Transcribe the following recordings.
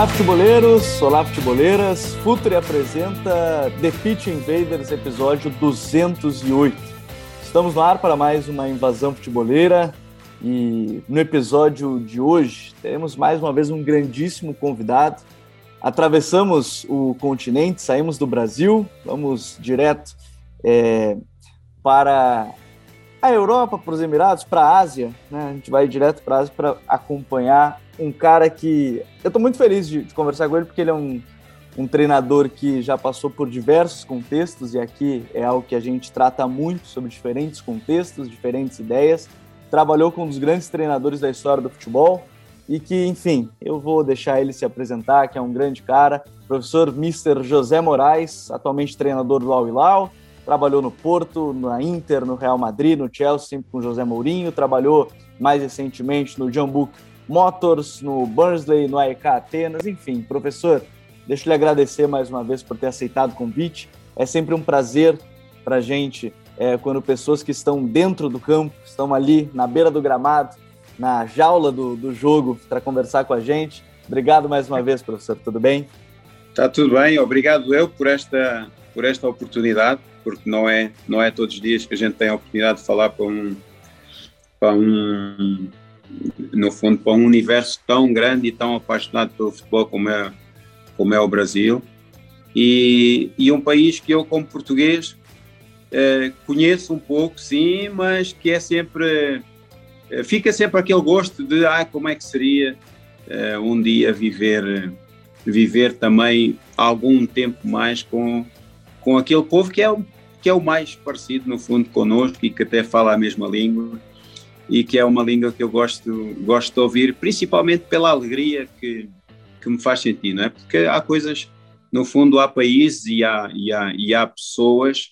Olá, futeboleiros! Olá, futeboleiras! Futre apresenta The Pitch Invaders, episódio 208. Estamos no ar para mais uma invasão futeboleira e no episódio de hoje teremos mais uma vez um grandíssimo convidado. Atravessamos o continente, saímos do Brasil, vamos direto é, para a Europa, para os Emirados, para a Ásia. Né? A gente vai direto para a Ásia para acompanhar um cara que. Eu estou muito feliz de, de, conversar com ele, porque ele é um, um treinador que já passou por diversos contextos, e aqui é algo que a gente trata muito sobre diferentes contextos, diferentes ideias. Trabalhou com um dos grandes treinadores da história do futebol, e que, enfim, eu vou deixar ele se apresentar, que é um grande cara. Professor Mr. José Moraes, atualmente treinador do Al Hilal, trabalhou no Porto, na Inter, no Real Madrid, no Chelsea, sempre com José Mourinho, trabalhou mais recentemente no Book Motors, no Burnsley, no AEK Atenas, enfim. Professor, deixa eu lhe agradecer mais uma vez por ter aceitado o convite. É sempre um prazer para a gente é, quando pessoas que estão dentro do campo, estão ali na beira do gramado, na jaula do, do jogo, para conversar com a gente. Obrigado mais uma vez, professor. Tudo bem? Está tudo bem. Obrigado eu por esta, por esta oportunidade, porque não é, não é todos os dias que a gente tem a oportunidade de falar para um, para um no fundo, para um universo tão grande e tão apaixonado pelo futebol como é, como é o Brasil. E, e um país que eu, como português, eh, conheço um pouco, sim, mas que é sempre. Eh, fica sempre aquele gosto de ah, como é que seria eh, um dia viver, viver também algum tempo mais com, com aquele povo que é, que é o mais parecido, no fundo, connosco e que até fala a mesma língua e que é uma língua que eu gosto, gosto de ouvir, principalmente pela alegria que, que me faz sentir, não é? Porque há coisas, no fundo, há países e há, e há, e há pessoas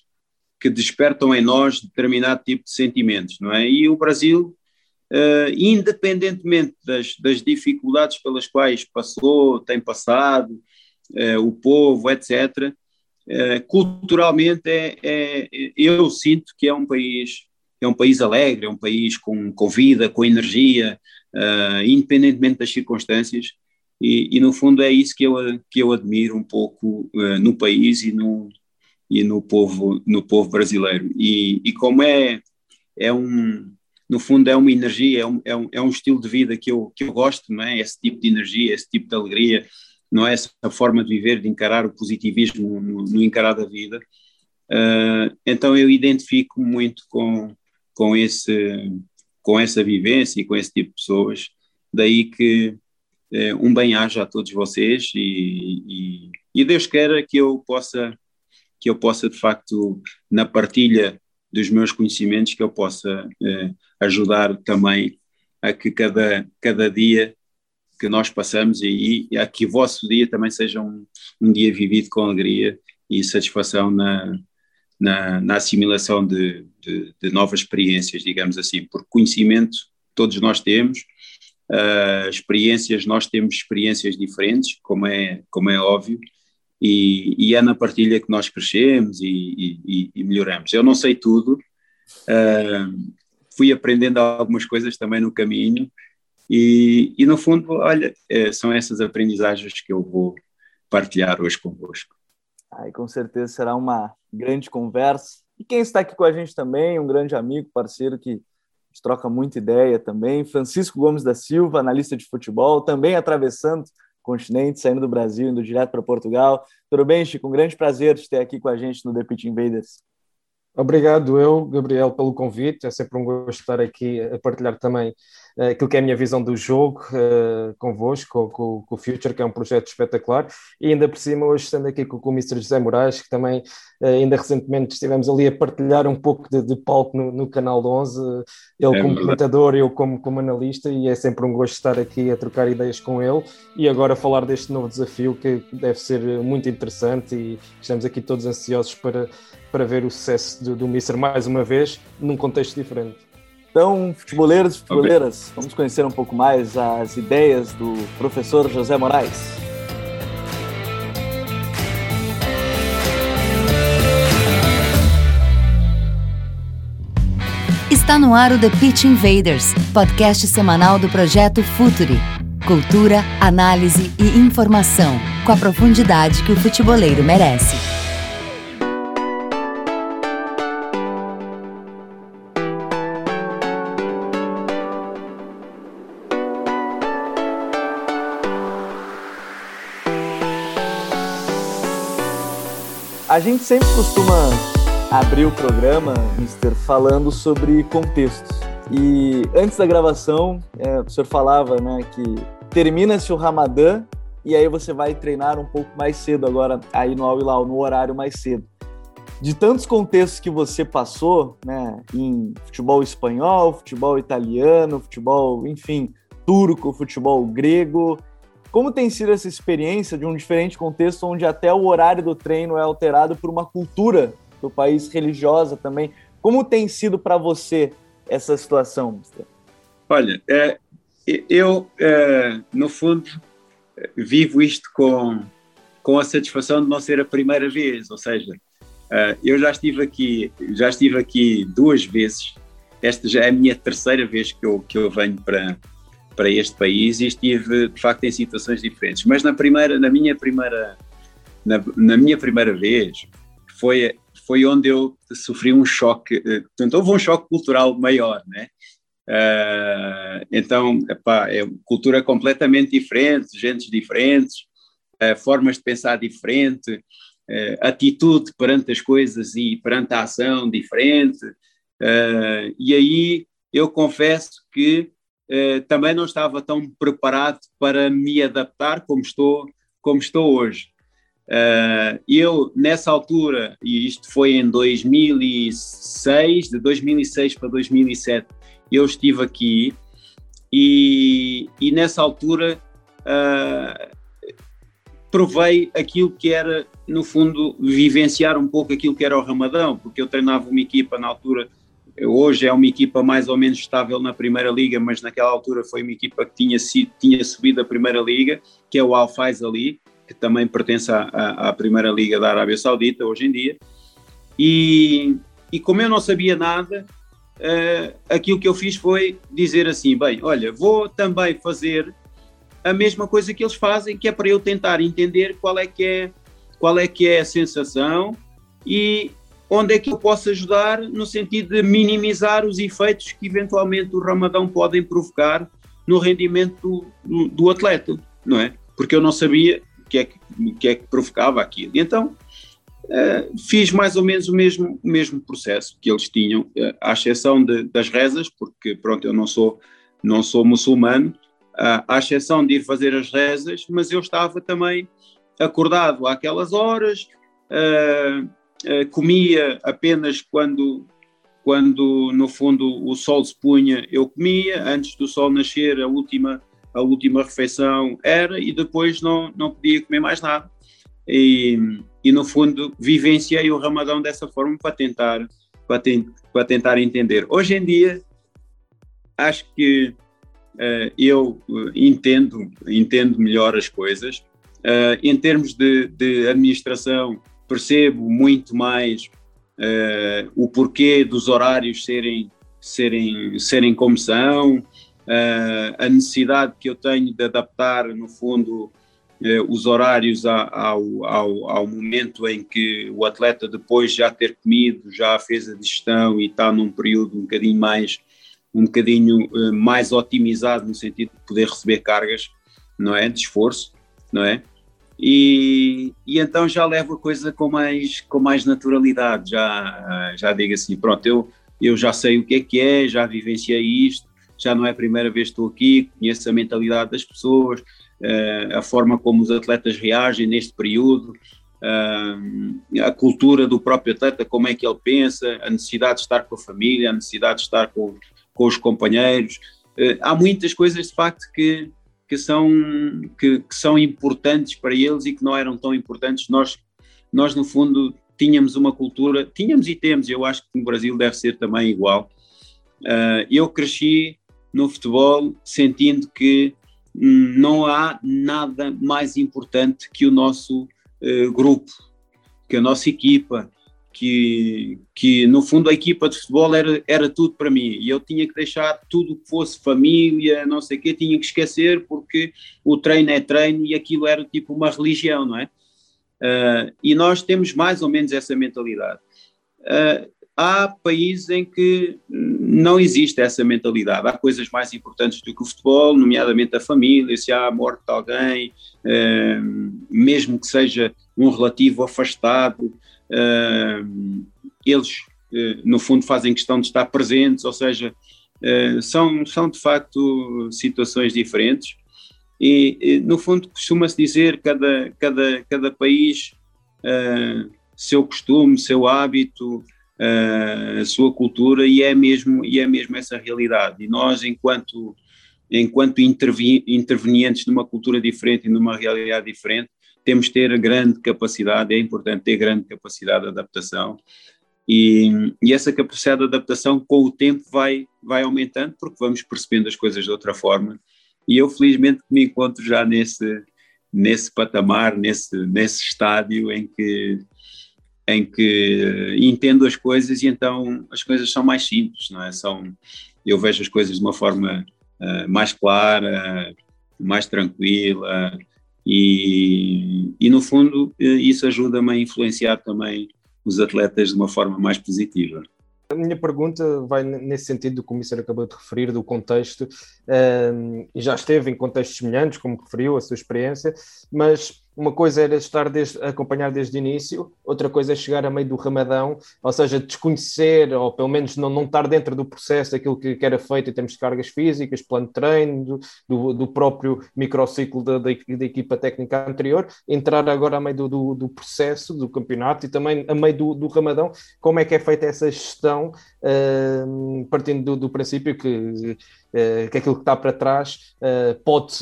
que despertam em nós determinado tipo de sentimentos, não é? E o Brasil, uh, independentemente das, das dificuldades pelas quais passou, tem passado, uh, o povo, etc., culturalmente é, é, eu sinto que é um país é um país alegre, é um país com, com vida, com energia, uh, independentemente das circunstâncias, e, e, no fundo é isso que eu, que eu admiro um pouco uh, no país e no, e no povo, no povo brasileiro. E, e como é, é um, no fundo é uma energia, é um, é um, é um estilo de vida que eu, que eu gosto, não é? Esse tipo de energia, esse tipo de alegria, não é essa forma de viver, de encarar o positivismo no, no encarar da vida. Uh, então eu identifico muito com, com, esse, com essa vivência e com esse tipo de pessoas. Daí que é, um bem-aja a todos vocês e, e, e, Deus queira que eu possa, que eu possa de facto, na partilha dos meus conhecimentos, que eu possa é, ajudar também a que cada, cada dia que nós passamos e, e a que o vosso dia também seja um, um dia vivido com alegria e satisfação na, na, na assimilação de, de, de, novas experiências, digamos assim, porque conhecimento todos nós temos, uh, experiências, nós temos experiências diferentes, como é, como é óbvio, e, e é na partilha que nós crescemos e, e, e melhoramos. Eu não sei tudo, uh, fui aprendendo algumas coisas também no caminho, e, e no fundo, olha, é, são essas aprendizagens que eu vou partilhar hoje convosco. Aí com certeza será uma grande conversa. E quem está aqui com a gente também, um grande amigo, parceiro que troca muita ideia também, Francisco Gomes da Silva, analista de futebol, também atravessando o continente, saindo do Brasil, indo direto para Portugal. Tudo bem, Chico? Um grande prazer de ter aqui com a gente no The Pitch Invaders. Obrigado eu, Gabriel, pelo convite. É sempre um gosto estar aqui a partilhar também aquilo que é a minha visão do jogo uh, convosco, com, com, o Future, que é um projeto espetacular, e ainda por cima hoje estando aqui com, com o Mr. José Moraes, que também uh, ainda recentemente estivemos ali a partilhar um pouco de, de palco no, no canal 11, ele é como comentador, eu como, como analista, e é sempre um gosto estar aqui a trocar ideias com ele, e agora falar deste novo desafio que deve ser muito interessante e estamos aqui todos ansiosos para, para ver o sucesso do, do Mister mais uma vez, num contexto diferente. Então, futeboleiros e futeboleiras, vamos conhecer um pouco mais as ideias do professor José Moraes. Está no ar o The Pitch Invaders, podcast semanal do projeto Futuri. Cultura, análise e informação, com a profundidade que o futeboleiro merece. A gente sempre costuma abrir o programa, Mister, falando sobre contextos. E antes da gravação, é, o senhor falava né, que termina-se o Ramadã e aí você vai treinar um pouco mais cedo agora, aí no Al Hilal, no horário mais cedo. De tantos contextos que você passou, né, em futebol espanhol, futebol italiano, futebol, enfim, turco, futebol grego, como tem sido essa experiência de um diferente contexto onde até o horário do treino é alterado por uma cultura do país religiosa também? Como tem sido para você essa situação, Mister? Olha, é, eu, é, no fundo, vivo isto com, com a satisfação de não ser a primeira vez, ou seja, é, eu já estive aqui, já estive aqui duas vezes, esta já é a minha terceira vez que eu, que eu venho para, para este país e estive de facto em situações diferentes. Mas na primeira, na minha primeira, na, na minha primeira vez foi foi onde eu sofri um choque, eh, portanto houve um choque cultural maior, né? Uh, então, epá, é cultura completamente diferente, gentes diferentes, uh, formas de pensar diferente, uh, atitude perante as coisas e perante a ação diferente. e aí eu confesso que eh, também não estava tão preparado para me adaptar como estou, como estou hoje. Uh, eu, nessa altura, e isto foi em 2006, de 2006 para 2007, eu estive aqui e, e nessa altura uh, provei aquilo que era, no fundo, vivenciar um pouco aquilo que era o Ramadão, porque eu treinava uma equipa na altura Hoje é uma equipa mais ou menos estável na Primeira Liga, mas naquela altura foi uma equipa que tinha, sido, tinha subido a Primeira Liga, que é o Al Faiz Ali, que também pertence à, à, Primeira Liga da Arábia Saudita hoje em dia. E, e como eu não sabia nada, uh, aquilo que eu fiz foi dizer assim: bem, olha, vou também fazer a mesma coisa que eles fazem, que é para eu tentar entender qual é que é, qual é, que é a sensação e, onde é que eu posso ajudar no sentido de minimizar os efeitos que eventualmente o Ramadão podem provocar no rendimento do, do atleta, não é? Porque eu não sabia o que é que, que, é que provocava aquilo. E então uh, fiz mais ou menos o mesmo, o mesmo processo que eles tinham, uh, à exceção de, das rezas, porque pronto, eu não sou, não sou muçulmano, uh, à exceção de ir fazer as rezas, mas eu estava também acordado àquelas horas, uh, eh, comia apenas quando, quando no fundo o sol se punha, eu comia, antes do sol nascer a última, a última refeição era e depois não, não podia comer mais nada. E, e no fundo vivenciei o Ramadão dessa forma para tentar, para, para tentar entender. Hoje em dia acho que uh, eu entendo, entendo melhor as coisas. Uh, em termos de, de administração, percebo muito mais uh, o porquê dos horários serem, serem, serem como são, uh, a necessidade que eu tenho de adaptar, no fundo, uh, os horários ao, ao, ao, momento em que o atleta, depois já ter comido, já fez a digestão e está num período um bocadinho mais um bocadinho mais otimizado no sentido de poder receber cargas, não é, de esforço, não é? E, e, então já levo a coisa com mais, com mais naturalidade, já, já digo assim, pronto, eu, eu já sei o que é que é, já vivenciei isto, já não é a primeira vez que estou aqui, conheço a mentalidade das pessoas, a forma como os atletas reagem neste período, a cultura do próprio atleta, como é que ele pensa, a necessidade de estar com a família, a necessidade de estar com, com os companheiros. Há muitas coisas, de facto, que, que, são, que, que são importantes para eles e que não eram tão importantes. Nós, nós no fundo, tínhamos uma cultura, tínhamos e temos, eu acho que no Brasil deve ser também igual. Uh, eu cresci no futebol sentindo que não há nada mais importante que o nosso uh, grupo, que a nossa equipa, que, que no fundo a equipa de futebol era, era tudo para mim e eu tinha que deixar tudo que fosse família, não sei o quê, tinha que esquecer porque o treino é treino e aquilo era tipo uma religião, não é? Uh, e nós temos mais ou menos essa mentalidade. Uh, há países em que não existe essa mentalidade. Há coisas mais importantes do que o futebol, nomeadamente a família, se há a morte de alguém, uh, mesmo que seja um relativo afastado, eles, no fundo, fazem questão de estar presentes, ou seja, são, são de facto situações diferentes. E, no fundo, costuma-se dizer cada, cada, cada país, uh, seu costume, seu hábito, a sua cultura, e é, mesmo, e é mesmo essa realidade. E nós, enquanto, enquanto intervenientes numa cultura diferente e numa realidade diferente, temos de ter grande capacidade, é importante ter grande capacidade de adaptação. E, e, essa capacidade de adaptação com o tempo vai, vai aumentando porque vamos percebendo as coisas de outra forma e eu felizmente me encontro já nesse, nesse patamar, nesse, nesse estádio em que, em que entendo as coisas e então as coisas são mais simples, não é? São, eu vejo as coisas de uma forma uh, mais clara, mais tranquila e, e no fundo eh, isso ajuda-me a influenciar também os atletas de uma forma mais positiva. A minha pergunta vai nesse sentido do que o Comissário acabou de referir, do contexto, um, e já esteve em contextos semelhantes, como referiu, a sua experiência, mas uma coisa era estar desde, acompanhar desde o início, outra coisa é chegar a meio do Ramadão, ou seja, desconhecer, ou pelo menos não, não estar dentro do processo daquilo que, que era feito em termos de cargas físicas, plano de treino, do, do, próprio microciclo da, da, da, equipa técnica anterior, entrar agora a meio do, do, do, processo do campeonato e também a meio do, do Ramadão, como é que é feita essa gestão, uh, partindo do, do princípio que que aquilo que está para trás eh, pode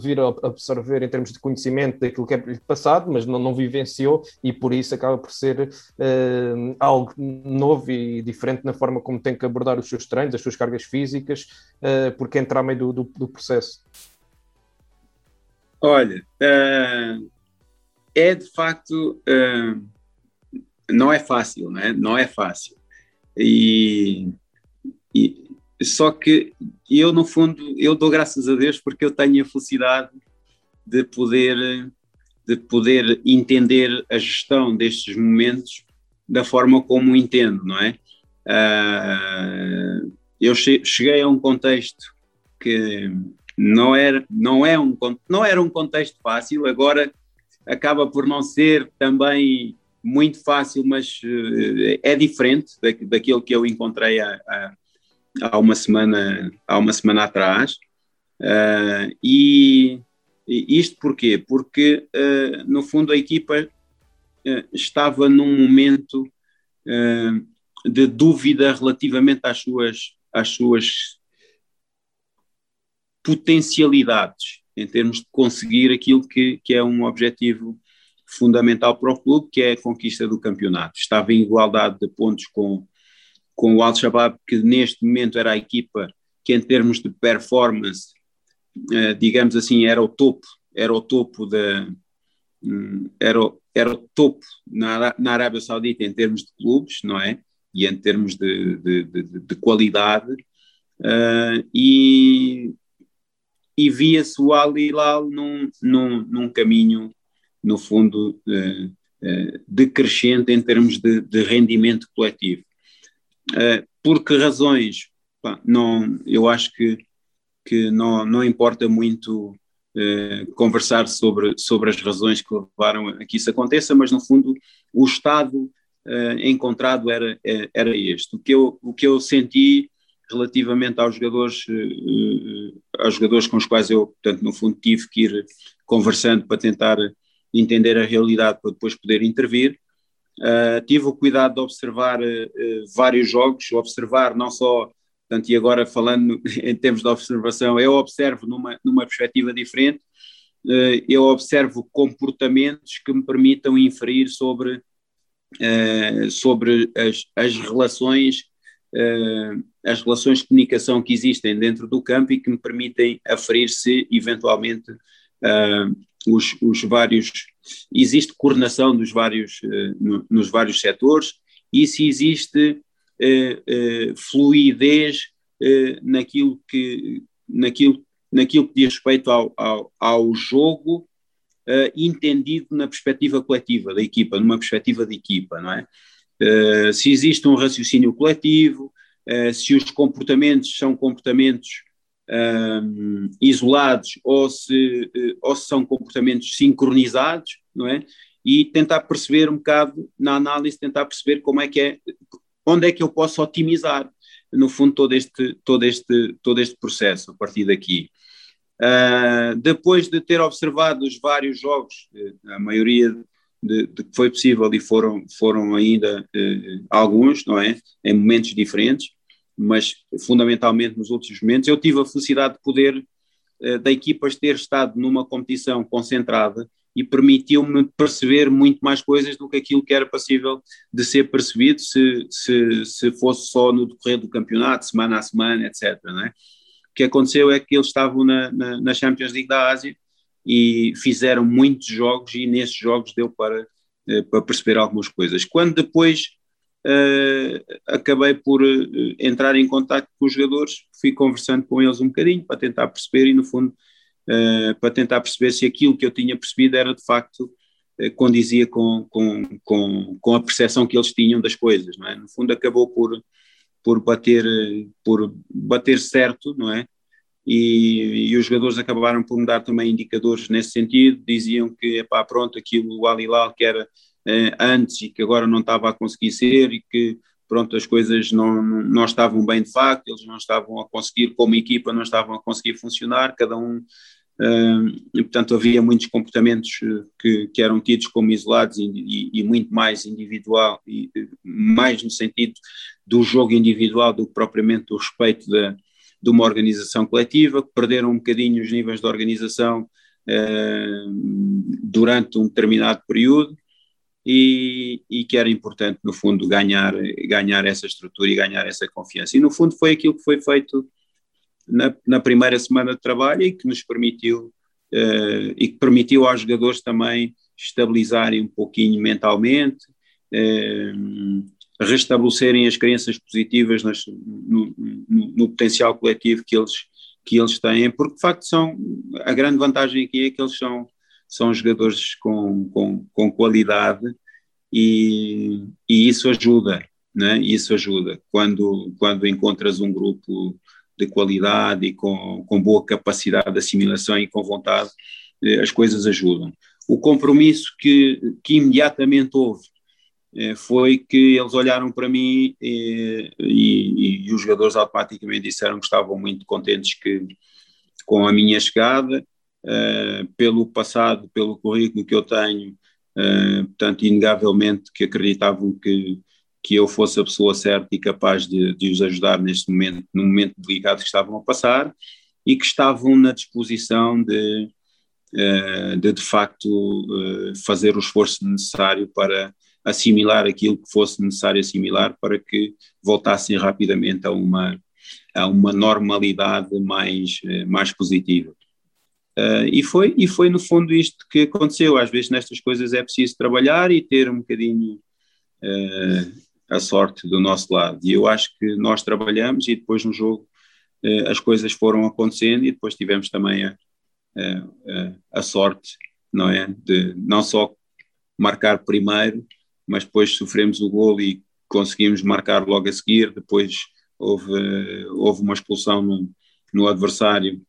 vir a absorver em termos de conhecimento daquilo que é passado, mas não, não vivenciou e por isso acaba por ser eh, algo novo e diferente na forma como tem que abordar os seus treinos, as suas cargas físicas, porque entra a meio do, do, do processo. Olha, é de facto não é fácil, não é? Não é fácil. E, e, só que eu, no fundo, eu dou graças a Deus porque eu tenho a felicidade de poder, de poder entender a gestão destes momentos da forma como entendo, não é? Uh, eu cheguei a um contexto que não era, não, é um, não era um contexto fácil, agora acaba por não ser também muito fácil, mas uh, é diferente da, daquilo que eu encontrei há, há uma semana, há uma semana atrás. Uh, e, e, isto porquê? Porque, uh, no fundo, a equipa uh, estava num momento de dúvida relativamente às suas, às suas potencialidades em termos de conseguir aquilo que, que é um objetivo fundamental para o clube, que é a conquista do campeonato. Estava em igualdade de pontos com, com o Al-Shabaab, que neste momento era a equipa que em termos de performance, eh, digamos assim, era o topo, era o topo da hum, era, era o topo na, na Arábia Saudita em termos de clubes, não é? E em termos de, de, de, de qualidade, uh, e, e via-se o Al Hilal num, num, num caminho, no fundo, uh, uh, decrescente em termos de, de rendimento coletivo. Uh, por que razões? Pá, não, eu acho que, que não, não importa muito uh, conversar sobre, sobre as razões que levaram a que isso aconteça, mas no fundo o estado uh, encontrado era, era este. O que eu, o que eu senti relativamente aos jogadores, aos jogadores com os quais eu, portanto, no fundo, tive que ir conversando para tentar entender a realidade para depois poder intervir. Uh, tive o cuidado de observar uh, vários jogos, observar não só, portanto, e agora falando em termos de observação, eu observo numa, numa perspectiva diferente, uh, eu observo comportamentos que me permitam inferir sobre, sobre as, as relações, as relações de comunicação que existem dentro do campo e que me permitem aferir se eventualmente os, os vários, existe coordenação dos vários, no, nos vários setores e se existe uh, fluidez naquilo, que, naquilo, naquilo que diz respeito ao, ao, ao jogo entendido na perspectiva coletiva da equipa, numa perspectiva de equipa, não é? se existe um raciocínio coletivo, se os comportamentos são comportamentos isolados ou se, eh, ou se são comportamentos sincronizados, não é? E tentar perceber um bocado, na análise, tentar perceber como é que é, onde é que eu posso otimizar, no fundo, todo este, todo este, todo este processo a partir daqui. Uh, depois de ter observado os vários jogos, eh, a maioria de, de, que foi possível e foram, foram ainda uh, alguns, não é? Em momentos diferentes, mas fundamentalmente nos últimos momentos, eu tive a felicidade de poder, uh, da equipa ter estado numa competição concentrada e permitiu-me perceber muito mais coisas do que aquilo que era possível de ser percebido se, se, se fosse só no decorrer do campeonato, semana a semana, etc. É? O que aconteceu é que eles estavam na, na, na Champions League da Ásia e fizeram muitos jogos e nesses jogos deu para, eh, para perceber algumas coisas. Quando depois acabei por uh, entrar em contato com os jogadores, fui conversando com eles um bocadinho para tentar perceber e no fundo uh, para tentar perceber se aquilo que eu tinha percebido era de facto condizia com, com, com, com a percepção que eles tinham das coisas, não é? No fundo acabou por, por, bater, por bater certo, não é? E, e, os jogadores acabaram por me dar também indicadores nesse sentido, diziam que, epá, pronto, aquilo, o Alilal que era eh, antes e que agora não estava a conseguir ser e que pronto, as coisas não, não estavam bem de facto, eles não estavam a conseguir, como equipa, não estavam a conseguir funcionar, cada um, uh, e, portanto, havia muitos comportamentos eh, que, que eram tidos como isolados e, e, e, muito mais individual, e mais no sentido do jogo individual do que propriamente do respeito da, de uma organização coletiva, que perderam um bocadinho os níveis de organização durante um determinado período, e, e, que era importante, no fundo, ganhar, ganhar essa estrutura e ganhar essa confiança. E, no fundo, foi aquilo que foi feito na, na primeira semana de trabalho e que nos permitiu, uh, e que permitiu aos jogadores também estabilizarem um pouquinho mentalmente, uh, restabelecerem as crenças positivas nas, no, no, no, potencial coletivo que eles, que eles têm, porque de facto são, a grande vantagem aqui é que eles são são jogadores com, com, com qualidade e, e isso ajuda, né? isso ajuda. Quando, quando encontras um grupo de qualidade e com, com boa capacidade de assimilação e com vontade, eh, as coisas ajudam. O compromisso que, que imediatamente houve eh, foi que eles olharam para mim e, eh, e, e, os jogadores automaticamente disseram que estavam muito contentes que, com a minha chegada uh, pelo passado, pelo currículo que eu tenho, uh, portanto, inegavelmente que acreditavam que, que eu fosse a pessoa certa e capaz de, de os ajudar neste momento, no momento delicado que estavam a passar, e que estavam na disposição de, uh, de, de facto, fazer o esforço necessário para assimilar aquilo que fosse necessário assimilar para que voltassem rapidamente a uma, a uma normalidade mais, mais positiva. Uh, e, foi, e foi no fundo isto que aconteceu. Às vezes nestas coisas é preciso trabalhar e ter um bocadinho uh, a sorte do nosso lado. E eu acho que nós trabalhamos e depois no jogo uh, as coisas foram acontecendo e depois tivemos também a, a, a, sorte, não é? De não só marcar primeiro, mas depois sofremos o gol e conseguimos marcar logo a seguir. Depois houve, houve uma expulsão no, no adversário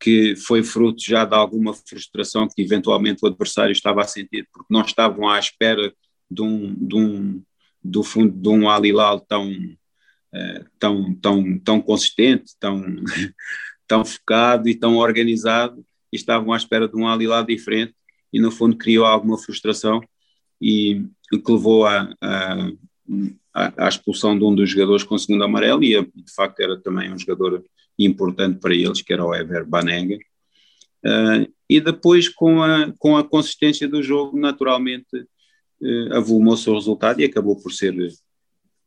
que foi fruto já de alguma frustração que eventualmente o adversário estava a sentir, porque não estavam à espera de um, de um, do fundo de um Alilal tão, uh, tão, tão, tão consistente, tão, tão focado e tão organizado, e estavam à espera de um ali lá diferente, e no fundo criou alguma frustração e que levou à, à, expulsão de um dos jogadores com segundo amarelo, e de facto era também um jogador importante para eles, que era o Ever Banega. Uh, e depois, com a, com a consistência do jogo, naturalmente uh, avolumou-se o resultado e acabou por ser,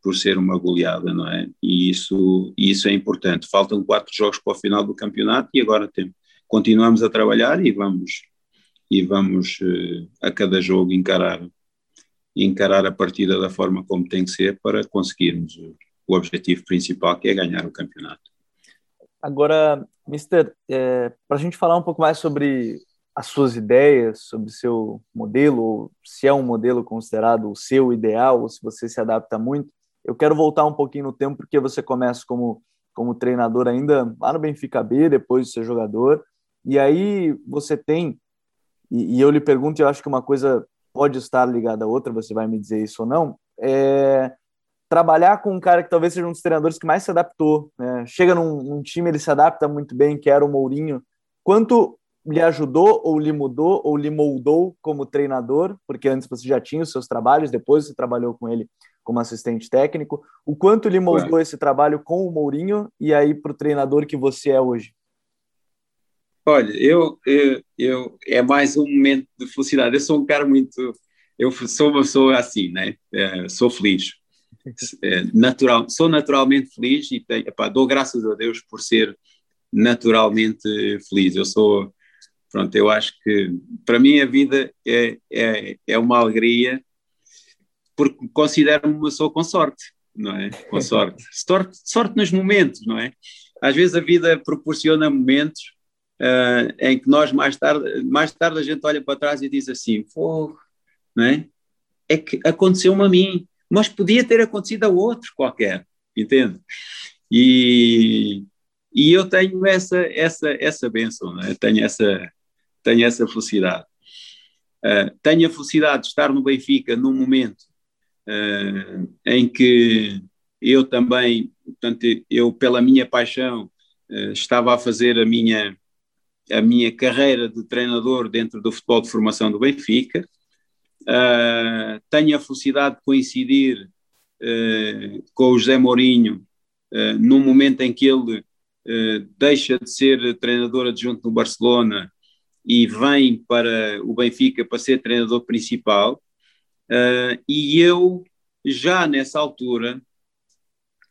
por ser uma goleada, não é? E isso, isso é importante. Faltam quatro jogos para o final do campeonato e agora tem, continuamos a trabalhar e vamos, e vamos uh, a cada jogo encarar encarar a partida da forma como tem que ser para conseguirmos o, o objetivo principal, que é ganhar o campeonato. Agora, Mister, é, para a gente falar um pouco mais sobre as suas ideias, sobre seu modelo, se é um modelo considerado o seu ideal, ou se você se adapta muito, eu quero voltar um pouquinho no tempo, porque você começa como, como treinador ainda lá no Benfica B, depois de ser jogador, e aí você tem, e, e eu lhe pergunto, eu acho que uma coisa pode estar ligada a outra, você vai me dizer isso ou não, é trabalhar com um cara que talvez seja um dos treinadores que mais se adaptou. Né? Chega num, num, time, ele se adapta muito bem, que era o Mourinho. Quanto lhe ajudou, ou lhe mudou, ou lhe moldou como treinador, porque antes você já tinha os seus trabalhos, depois você trabalhou com ele como assistente técnico. O quanto lhe moldou esse trabalho com o Mourinho e aí para o treinador que você é hoje? Olha, eu, eu, eu, é mais um momento de felicidade. Eu sou um cara muito. Eu sou uma pessoa assim, né? É, sou feliz. É, natural, sou naturalmente feliz e tenho, epá, dou graças a Deus por ser naturalmente feliz. Eu sou. Pronto, eu acho que para mim a vida é, é, é uma alegria porque considero-me uma pessoa com sorte, não é? Com sorte. sorte. Sorte nos momentos, não é? Às vezes a vida proporciona momentos uh, em que nós mais tarde, mais tarde a gente olha para trás e diz assim, fogo, não é? É que aconteceu-me a mim, mas podia ter acontecido a outro qualquer, entende? E, e eu tenho essa essa essa benção, é? tenho essa tenho essa felicidade. Uh, tenho a felicidade de estar no Benfica num momento uh, em que eu também, portanto, eu pela minha paixão uh, estava a fazer a minha a minha carreira de treinador dentro do futebol de formação do Benfica. Uh, tenho a felicidade de coincidir uh, com o José Mourinho uh, no momento em que ele deixa de ser treinador adjunto no Barcelona e vem para o Benfica para ser treinador principal. e eu, já nessa altura,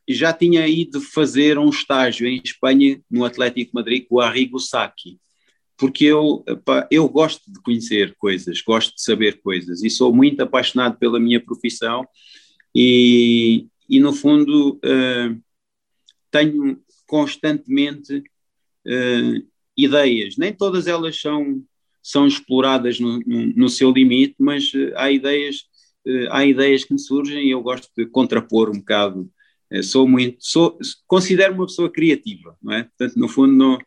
já tinha ido fazer um estágio em Espanha, no Atlético Madrid, com o Arrigo Sacchi, porque eu, eu gosto de conhecer coisas, gosto de saber coisas e sou muito apaixonado pela minha profissão e, e no fundo, uh, tenho constantemente uh, ideias, nem todas elas são, são exploradas no, no, no seu limite, mas uh, há ideias há ideias que me surgem e eu gosto de contrapor um bocado sou muito, sou, considero uma pessoa criativa, não é? Portanto, no fundo, não,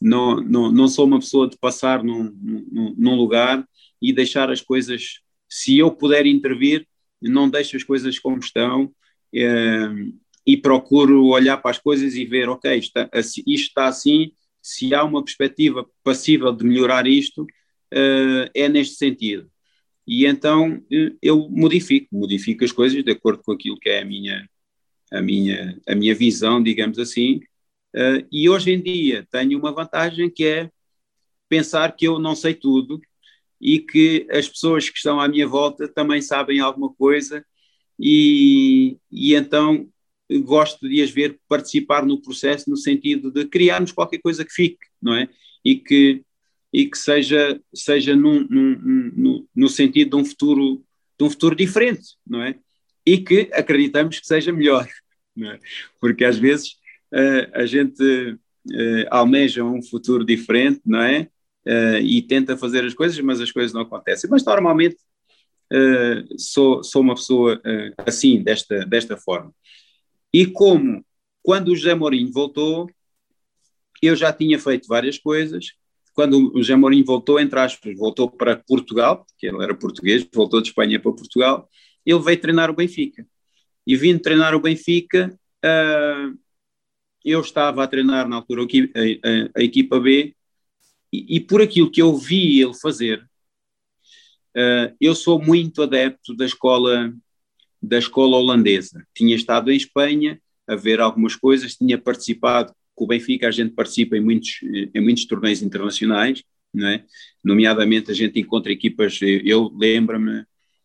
não, não, não sou uma pessoa de passar num, num, num lugar e deixar as coisas, se eu puder intervir, não deixo as coisas como estão é, e procuro olhar para as coisas e ver, ok, isto, isto está assim, se há uma perspectiva passível de melhorar isto, é, é neste sentido. E então eh, eu modifico, modifico as coisas de acordo com aquilo que é a minha, a minha, a minha visão, digamos assim, uh, e hoje em dia tenho uma vantagem que é pensar que eu não sei tudo e que as pessoas que estão à minha volta também sabem alguma coisa e, e então gosto de as ver participar no processo no sentido de criarmos qualquer coisa que fique, não é? E que, e que seja, seja num, num, num, no sentido de um futuro de um futuro diferente, não é? e que acreditamos que seja melhor, é? porque às vezes a gente uh, almeja um futuro diferente, não é? Uh, e tenta fazer as coisas, mas as coisas não acontecem. Mas normalmente sou, sou uma pessoa assim, desta, desta forma. E como quando o José Mourinho voltou, eu já tinha feito várias coisas. Quando o José Mourinho voltou, entre aspas, voltou para Portugal, porque ele era português, voltou de Espanha para Portugal, ele veio treinar o Benfica. E vindo treinar o Benfica, eu estava a treinar na altura a, a, a equipa B e, e, por aquilo que eu vi ele fazer, uh, eu sou muito adepto da escola da escola holandesa. Tinha estado em Espanha a ver algumas coisas, tinha participado com o Benfica, a gente participa em muitos, em muitos torneios internacionais, não é? nomeadamente a gente encontra equipas, eu lembro-me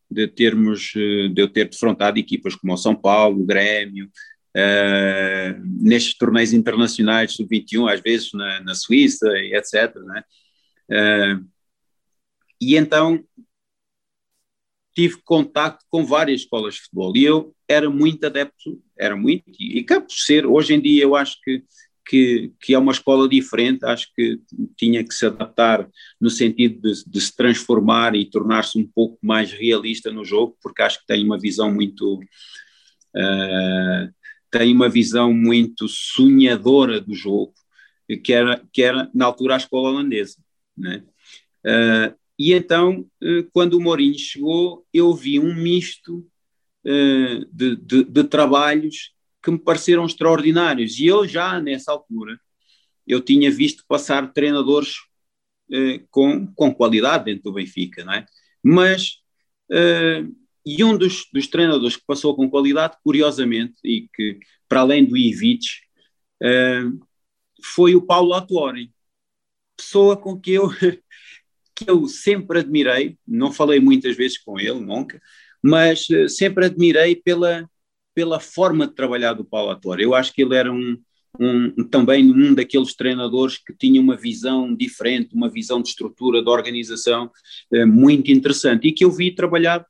de termos, de eu ter defrontado equipas como o São Paulo, o Grêmio, uh, nestes torneios internacionais sub-21, às vezes na, na Suíça, etc. Né? Uh, e então tive contato com várias escolas de futebol e eu era muito adepto, era muito, e, e por ser, hoje em dia eu acho que, que, que, é uma escola diferente, acho que tinha que se adaptar no sentido de, de se transformar e tornar-se um pouco mais realista no jogo, porque acho que tem uma visão muito. Uh, tem uma visão muito sonhadora do jogo, que era, que era na altura a escola holandesa. Né? Uh, e então, uh, quando o Mourinho chegou, eu vi um misto uh, de, de, de, trabalhos que me pareceram extraordinários. E eu já, nessa altura, eu tinha visto passar treinadores com, com qualidade dentro do Benfica, não é? Mas e um dos, dos, treinadores que passou com qualidade, curiosamente, e que para além do Ivic, uh, foi o Paulo Atuori, pessoa com que eu, que eu sempre admirei, não falei muitas vezes com ele, nunca, mas uh, sempre admirei pela, pela forma de trabalhar do Paulo Atuori. Eu acho que ele era um, um, também um daqueles treinadores que tinha uma visão diferente, uma visão de estrutura, de organização uh, muito interessante e que eu vi trabalhar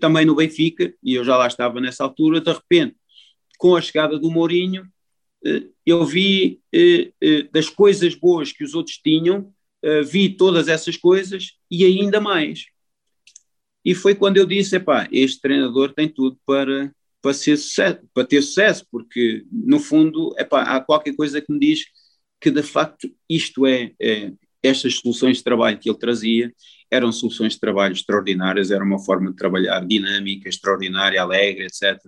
também no Benfica, e eu já lá estava nessa altura, de repente, com a chegada do Mourinho, eh, eu vi eh, eh, das coisas boas que os outros tinham, vi todas essas coisas e ainda mais. E foi quando eu disse, epá, este treinador tem tudo para, para, ser sucesso, para ter sucesso, porque no fundo epá, há qualquer coisa que me diz que de facto isto é, é estas soluções de trabalho que ele trazia eram soluções de trabalho extraordinárias, era uma forma de trabalhar dinâmica, extraordinária, alegre, etc.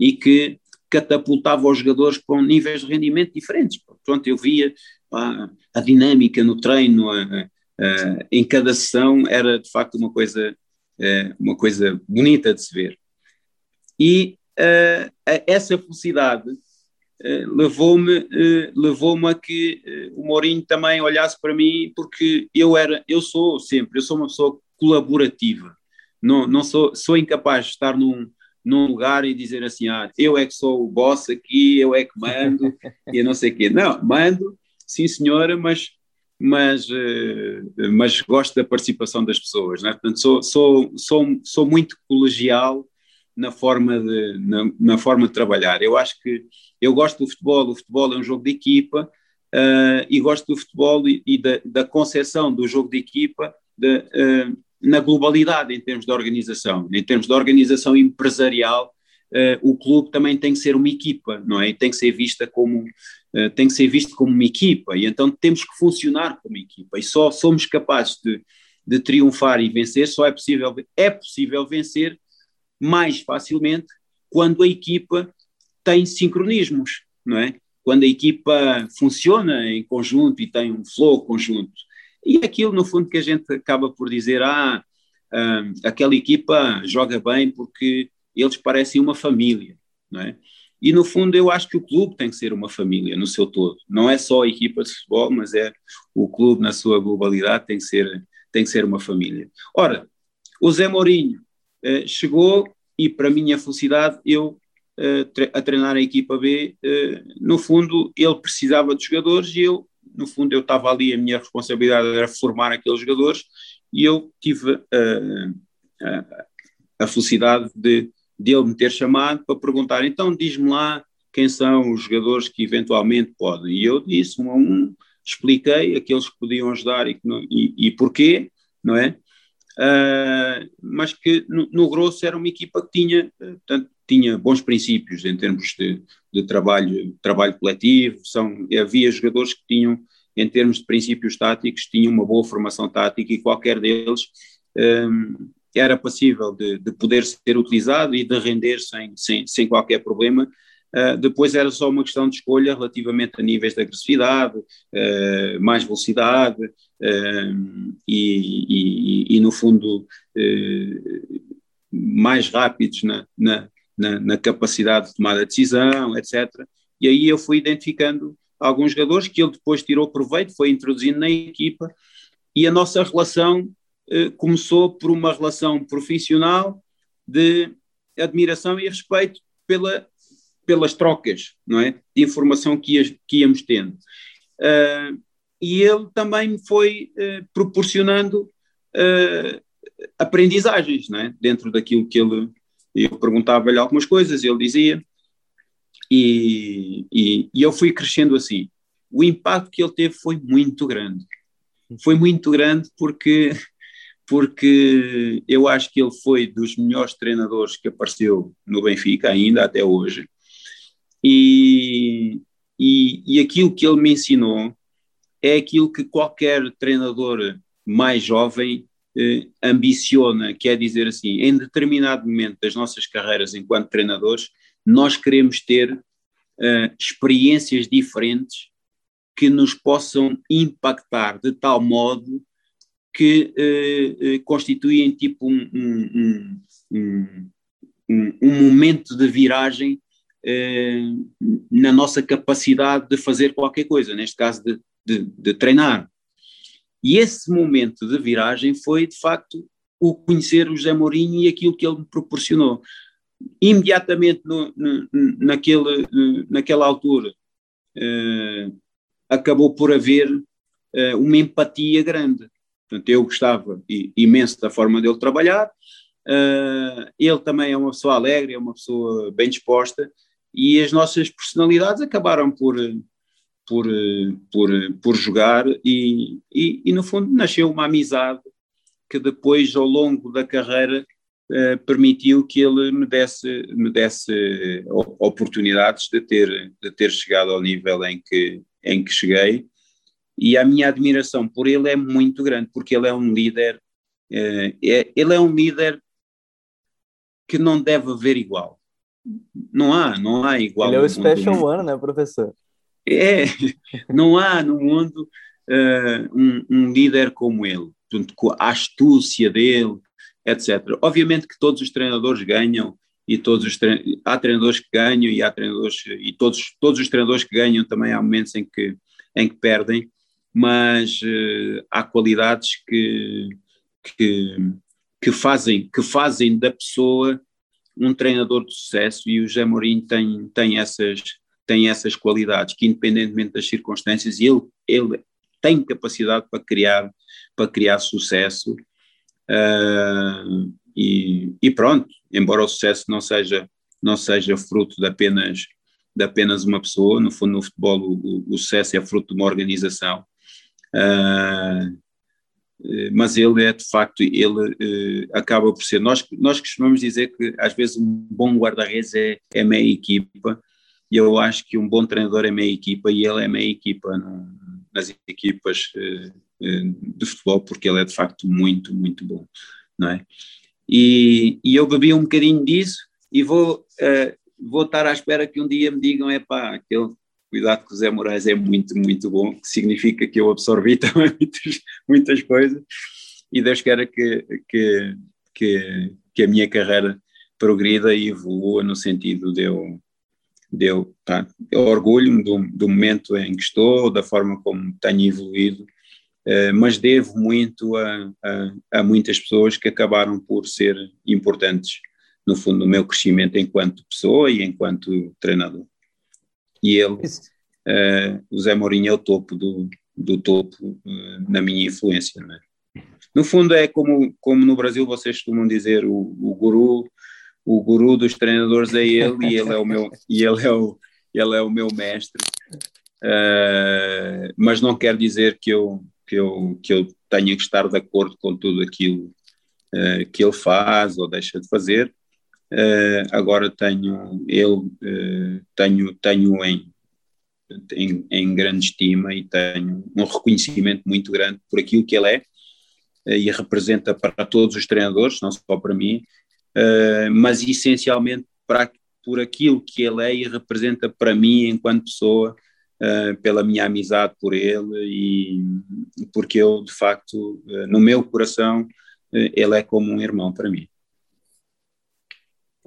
E que catapultava os jogadores para níveis de rendimento diferentes. Portanto, eu via pá, a dinâmica no treino, a, a, em cada sessão, era de facto uma coisa, é, uma coisa bonita de se ver. E uh, essa felicidade uh, levou-me uh, levou-me a que o Mourinho também olhasse para mim, porque eu era, eu sou sempre, eu sou uma pessoa colaborativa. Não, não sou, sou incapaz de estar num, num lugar e dizer assim, ah, eu é que sou o boss aqui, eu é que mando, e não sei quê. Não, mando, sim senhora, mas, mas, mas gosto da participação das pessoas, né? portanto sou, sou, sou, sou muito colegial na forma, de, na, na, forma de trabalhar. Eu acho que eu gosto do futebol, o futebol é um jogo de equipa, uh, e gosto do futebol e, e da, da concepção do jogo de equipa, de, uh, na globalidade em termos de organização, em termos de organização empresarial, uh, o clube também tem que ser uma equipa, não é? Tem que ser vista como tem que ser visto como uma equipa e então temos que funcionar como equipa e só somos capazes de, de triunfar e vencer, só é possível é possível vencer mais facilmente quando a equipa tem sincronismos, não é? Quando a equipa funciona em conjunto e tem um flow conjunto. E aquilo, no fundo, que a gente acaba por dizer, ah, ah, aquela equipa joga bem porque eles parecem uma família, não é? E, no fundo, eu acho que o clube tem que ser uma família no seu todo. Não é só a equipa de futebol, mas é o clube na sua globalidade tem que ser, tem que ser uma família. Ora, o Zé Mourinho eh, chegou e, para minha felicidade, eu eh, a treinar a equipa B, eh, no fundo, ele precisava de jogadores e eu no fundo eu estava ali, a minha responsabilidade era formar aqueles jogadores e eu tive a felicidade de, de ele me ter chamado para perguntar, então diz-me lá quem são os jogadores que eventualmente podem. E eu disse um a um, expliquei aqueles que podiam ajudar e, e, e porquê, não é? Uh, mas que no, no, grosso era uma equipa que tinha, portanto, tinha bons princípios em termos de, de trabalho, trabalho coletivo, são, havia jogadores que tinham, em termos de princípios táticos, tinham uma boa formação tática e qualquer deles um, era passível de, de, poder ser utilizado e de render sem, sem, sem qualquer problema, Uh, depois era só uma questão de escolha relativamente a níveis de agressividade, uh, mais velocidade uh, e, e, e, no fundo, mais rápidos na, na, na, na, capacidade de tomar a decisão, etc. E aí eu fui identificando alguns jogadores que ele depois tirou proveito, foi introduzindo na equipa e a nossa relação começou por uma relação profissional de admiração e respeito pela pelas trocas não é? de informação que, ia, que íamos tendo. Uh, e ele também foi uh, proporcionando uh, aprendizagens não é? dentro daquilo que ele. Eu perguntava-lhe algumas coisas, ele dizia, e, e, e eu fui crescendo assim. O impacto que ele teve foi muito grande. Foi muito grande porque porque eu acho que ele foi dos melhores treinadores que apareceu no Benfica ainda até hoje. E, e, e aquilo que ele me ensinou é aquilo que qualquer treinador mais jovem eh, ambiciona, quer é dizer assim, em determinado momento das nossas carreiras enquanto treinadores, nós queremos ter eh, experiências diferentes que nos possam impactar de tal modo que eh, eh constituem tipo um, um, um, um, momento de viragem na nossa capacidade de fazer qualquer coisa, neste caso de, de, de treinar. E esse momento de viragem foi, de facto, o conhecer o José Mourinho e aquilo que ele me proporcionou. Imediatamente no, no, naquele, naquela altura eh, acabou por haver eh, uma empatia grande. Portanto, eu gostava imenso da forma dele trabalhar, uh, ele também é uma pessoa alegre, é uma pessoa bem disposta, e as nossas personalidades acabaram por, por, por, por jogar e, e, e, no fundo nasceu uma amizade que depois ao longo da carreira eh, permitiu que ele me desse, me desse oportunidades de ter, de ter chegado ao nível em que, em que cheguei. E a minha admiração por ele é muito grande porque ele é um líder eh, é, ele é um líder que não deve haver igual não há, não há igual. Ele é o special one, né, professor? É, não há no mundo uh, um, um, líder como ele, portanto, com a astúcia dele, etc. Obviamente que todos os treinadores ganham e todos os há treinadores que ganham e há treinadores e todos todos os treinadores que ganham também há momentos em que em que perdem, mas uh, há qualidades que, que que fazem que fazem da pessoa um treinador de sucesso e o José Mourinho tem, tem, essas, tem essas qualidades, que independentemente das circunstâncias, ele, ele tem capacidade para criar, para criar sucesso uh, e, e, pronto, embora o sucesso não seja, não seja fruto de apenas, de apenas uma pessoa, no fundo no futebol o, o sucesso é fruto de uma organização, uh, mas ele é de facto, ele eh, acaba por ser, nós, nós costumamos dizer que às vezes um bom guarda-redes é, é meia equipa, e eu acho que um bom treinador é meia equipa e ele é meia equipa nas equipas eh, de futebol, porque ele é de facto muito, muito bom, não é? E, e eu bebi um bocadinho disso e vou, vou estar à espera que um dia me digam, é pá, aquele cuidado com o Zé Moraes é muito, muito bom, que significa que eu absorvi também muitas, muitas coisas. E Deus queira que, que, que, que a minha carreira progrida e evolua no sentido de eu, de eu, tá, eu orgulho-me do, do momento em que estou, da forma como tenho evoluído, eh, mas devo muito a, a, a, muitas pessoas que acabaram por ser importantes, no fundo, no meu crescimento enquanto pessoa e enquanto treinador e ele, uh, o Zé Mourinho é o topo do, do topo uh, na minha influência, não é? No fundo é como, como no Brasil vocês costumam dizer, o, o guru, o guru dos treinadores é ele e ele é o meu, e ele é o, ele é o meu mestre, uh, mas não quer dizer que eu, que, eu, que eu tenha que estar de acordo com tudo aquilo que ele faz ou deixa de fazer, Uh, agora tenho eu uh, tenho tenho em, em, em grande estima e tenho um reconhecimento muito grande por aquilo que ele é uh, e representa para todos os treinadores, não só para mim, mas essencialmente para, por aquilo que ele é e representa para mim enquanto pessoa, pela minha amizade por ele e porque eu, de facto, no meu coração, ele é como um irmão para mim.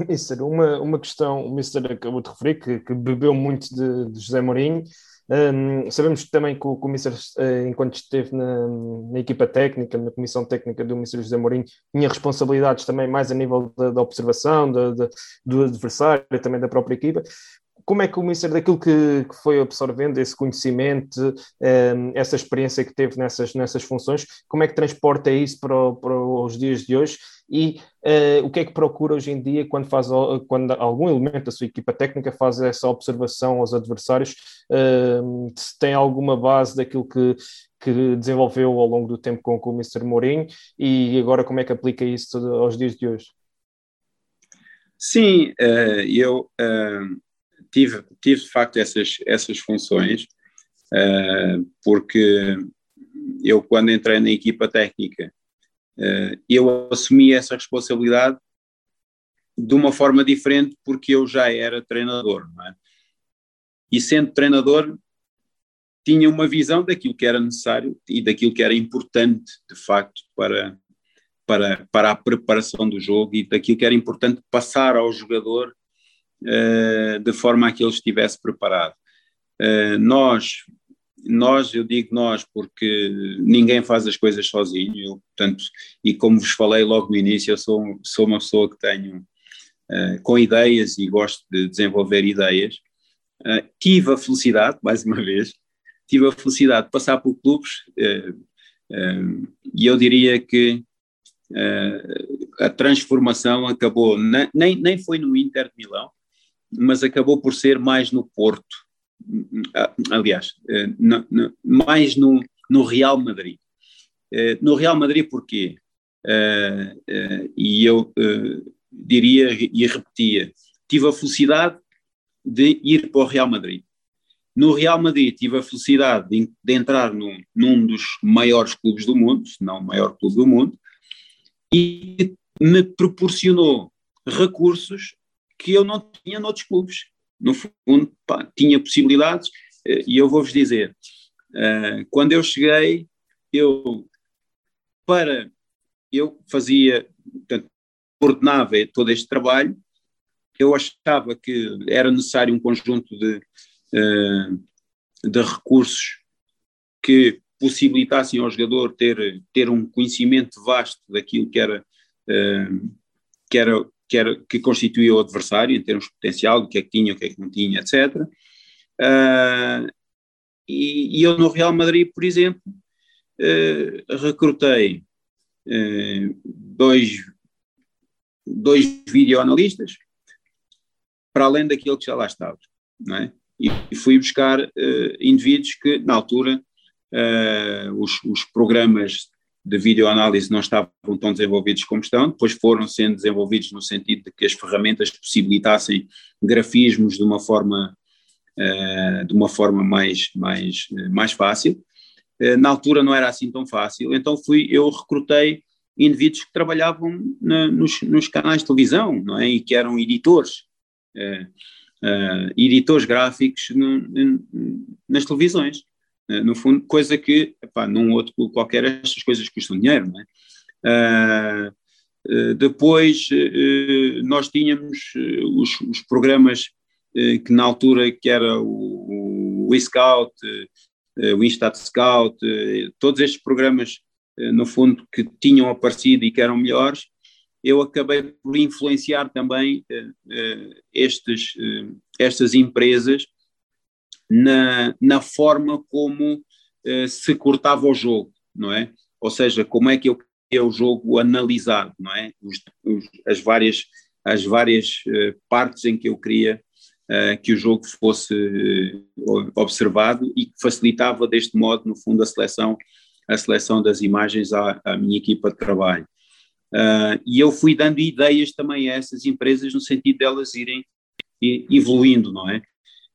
Mister, uma, uma questão, o Mister acabou de referir que, que bebeu muito de, de José Mourinho. Um, sabemos também que o, que o Mister, enquanto esteve na, na, equipa técnica, na comissão técnica do Mister José Mourinho, tinha responsabilidades também mais a nível da, da observação da, da, do adversário também da própria equipa como é que o Mister, daquilo que, que foi absorvendo, esse conhecimento, um, ehm, essa experiência que teve nessas, nessas funções, como é que transporta isso para, para os dias de hoje e uh, o que é que procura hoje em dia quando, faz, quando algum elemento da sua equipa técnica faz essa observação aos adversários, uh, se tem alguma base daquilo que, que desenvolveu ao longo do tempo com, com o Mr. Mourinho e agora como é que aplica isso aos dias de hoje? Sim, uh, eu tive, tive de facto essas, essas funções, uh, porque eu, quando entrei na equipa técnica, uh, eu assumi essa responsabilidade de uma forma diferente, porque eu já era treinador, é? E sendo treinador, tinha uma visão daquilo que era necessário e daquilo que era importante, de facto, para, para, para a preparação do jogo e daquilo que era importante passar ao jogador uh, de forma a que ele estivesse preparado. Uh, nós, nós, eu digo nós porque ninguém faz as coisas sozinho, eu, portanto, e como vos falei logo no início, eu sou, sou uma pessoa que tenho uh, com ideias e gosto de desenvolver ideias. tive a felicidade, mais uma vez, tive a felicidade de passar por clubes e eu diria que a transformação acabou, nem, nem foi no Inter de Milão, mas acabou por ser mais no Porto, ah, aliás, eh, mais no, no Real Madrid. Eh, no Real Madrid porquê? Eh, e eu diria e repetia, tive a felicidade de ir para o Real Madrid. No Real Madrid tive a felicidade de, de entrar num, num, dos maiores clubes do mundo, se não o maior clube do mundo, e me proporcionou recursos que eu não tinha noutros clubes. No fundo, pá, tinha possibilidades, eh, e eu vou-vos dizer, uh, quando eu cheguei, eu, para, eu fazia, portanto, coordenava todo este trabalho, eu achava que era necessário um conjunto de, uh, de recursos que possibilitassem ao jogador ter, ter um conhecimento vasto daquilo que era, que era que, era, que constituía o adversário em termos de potencial, do que é que tinha, o que é que não tinha, etc. Uh, ah, e, e, eu no Real Madrid, por exemplo, uh, recrutei uh, dois, dois videoanalistas, para além daquilo que já lá estava, não é? E fui buscar indivíduos que, na altura, os, os programas de videoanálise não estavam tão desenvolvidos como estão, depois foram sendo desenvolvidos no sentido de que as ferramentas possibilitassem grafismos de uma forma, uh, de uma forma mais, mais, mais fácil. Uh, na altura não era assim tão fácil, então fui, eu recrutei indivíduos que trabalhavam na, nos, nos, canais de televisão, não é, e que eram editores, editores gráficos no, nas televisões. Eh, no fundo, coisa que, epá, num outro clube qualquer, estas coisas custam dinheiro, não é? Uh, depois uh, nós tínhamos os, os, programas que na altura que era o, o eScout, o Instat Scout, todos estes programas no fundo que tinham aparecido e que eram melhores, eu acabei por influenciar também estes, estas empresas na, na forma como uh, se cortava o jogo, não é? Ou seja, como é que eu queria o jogo analisado, não é? Os, os, as várias, as várias uh, partes em que eu queria uh, que o jogo fosse observado e que facilitava deste modo, no fundo, a seleção, a seleção das imagens à, à minha equipa de trabalho. e eu fui dando ideias também a essas empresas no sentido delas irem evoluindo, não é?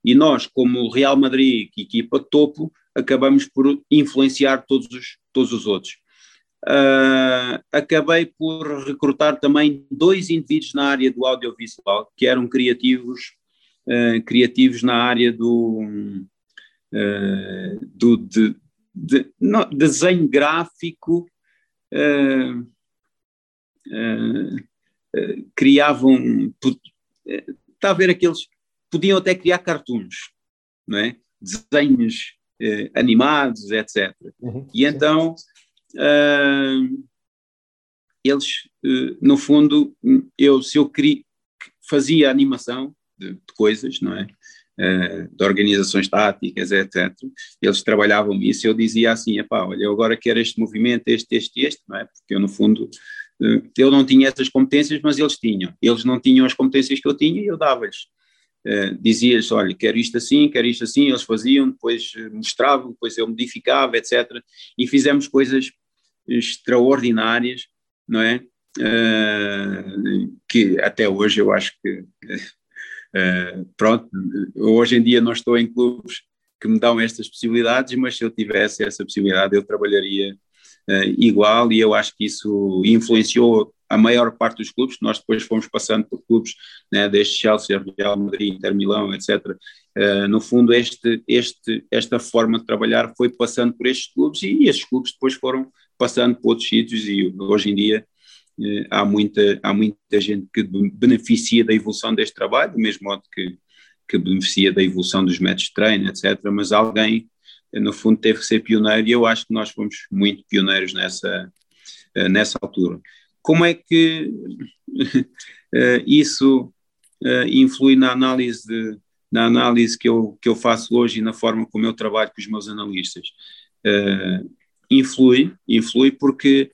E nós, como Real Madrid, equipa topo, acabamos por influenciar todos os, todos os outros. uh, acabei por recrutar também dois indivíduos na área do audiovisual, que eram criativos, uh, criativos na área do, uh, do de, de, não, desenho gráfico, criavam, está a ver aqueles, podiam até criar cartoons, não é? desenhos animados, etc. Uhum, e então uh, eles, uh, no fundo, eu, se eu queria, fazia animação de, de coisas, não é? Uh, de organizações táticas, etc. Eles trabalhavam isso, eu dizia assim, olha, eu agora quero este movimento, este, este, este, não é? Porque eu, no fundo, uh, eu não tinha essas competências, mas eles tinham. Eles não tinham as competências que eu tinha e eu dava-lhes. Uh, dizia-lhes, olha, quero isto assim, quero isto assim, eles faziam, depois mostravam, depois eu modificava, etc. E fizemos coisas extraordinárias, não é? Uh, que até hoje eu acho que, uh, pronto, hoje em dia não estou em clubes que me dão estas possibilidades, mas se eu tivesse essa possibilidade eu trabalharia igual e eu acho que isso influenciou a maior parte dos clubes, nós depois fomos passando por clubes, né, desde Chelsea, Real Madrid, Inter Milão, etc. Uh, no fundo, este, este, esta forma de trabalhar foi passando por estes clubes e estes clubes depois foram passando por outros sítios e hoje em dia eh, há, muita, há muita gente que beneficia da evolução deste trabalho, do mesmo modo que, que beneficia da evolução dos métodos de treino, etc. Mas alguém, eh, no fundo, teve que ser pioneiro e eu acho que nós fomos muito pioneiros nessa, eh, nessa altura. Como é que isso influi na análise, de, na análise que, eu, que eu faço hoje e na forma como eu trabalho com os meus analistas? influi, influi porque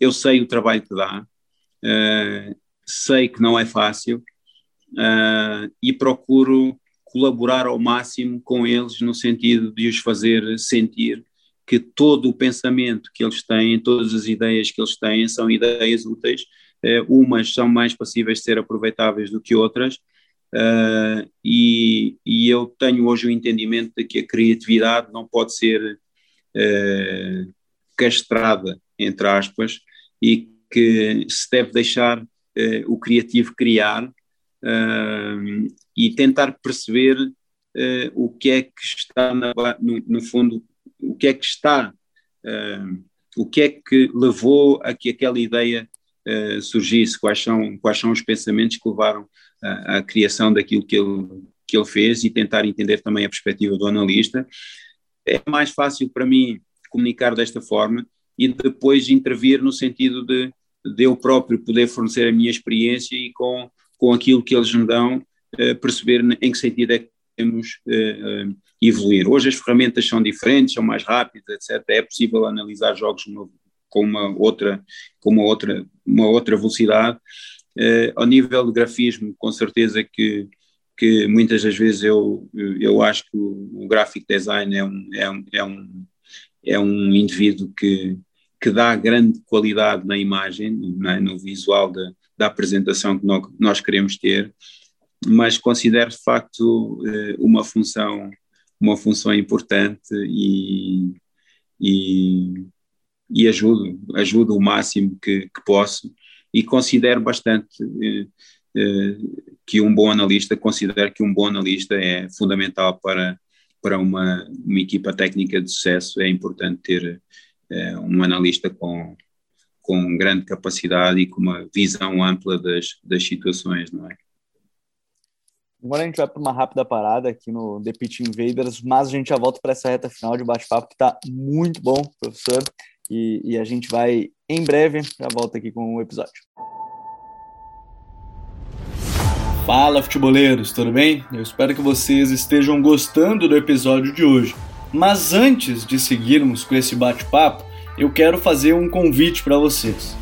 eu sei o trabalho que dá, sei que não é fácil e procuro colaborar ao máximo com eles no sentido de os fazer sentir que todo o pensamento que eles têm, todas as ideias que eles têm são ideias úteis, uh, umas são mais passíveis de ser aproveitáveis do que outras, Uh, e, e, eu tenho hoje o entendimento de que a criatividade não pode ser eh, castrada, entre aspas, e que se deve deixar o criativo criar e tentar perceber o que é que está, na, no, no, fundo, o que é que está, o que é que levou a que aquela ideia surgisse, quais são, quais são os pensamentos que levaram à, criação daquilo que ele, que ele fez e tentar entender também a perspectiva do analista. É mais fácil para mim comunicar desta forma e depois intervir no sentido de, de eu próprio poder fornecer a minha experiência e com, com aquilo que eles me dão, uh, perceber em que sentido é que podemos uh, uh, evoluir. Hoje as ferramentas são diferentes, são mais rápidas, etc. É possível analisar jogos com uma outra, com uma outra, uma outra velocidade. ao nível de grafismo, com certeza que que muitas das vezes eu, eu acho que o, o graphic design é um, é um, é um, é um indivíduo que, que dá grande qualidade na imagem, é? no visual da, da apresentação que nós queremos ter, mas considero de facto eh, uma função, uma função importante e, e, e ajudo, ajudo o máximo que, que posso e considero bastante eh, eh, que um bom analista, considera que um bom analista é fundamental para, para uma, uma equipa técnica de sucesso, é importante ter um analista com, com grande capacidade e com uma visão ampla das, das situações, não é? Agora a gente vai para uma rápida parada aqui no The Pitch Invaders, mas a gente já volta para essa reta final de bate-papo que está muito bom, professor, e, e a gente vai em breve, já volta aqui com o episódio. Fala futeboleiros, tudo bem? Eu espero que vocês estejam gostando do episódio de hoje. Mas antes de seguirmos com esse bate-papo, eu quero fazer um convite para vocês.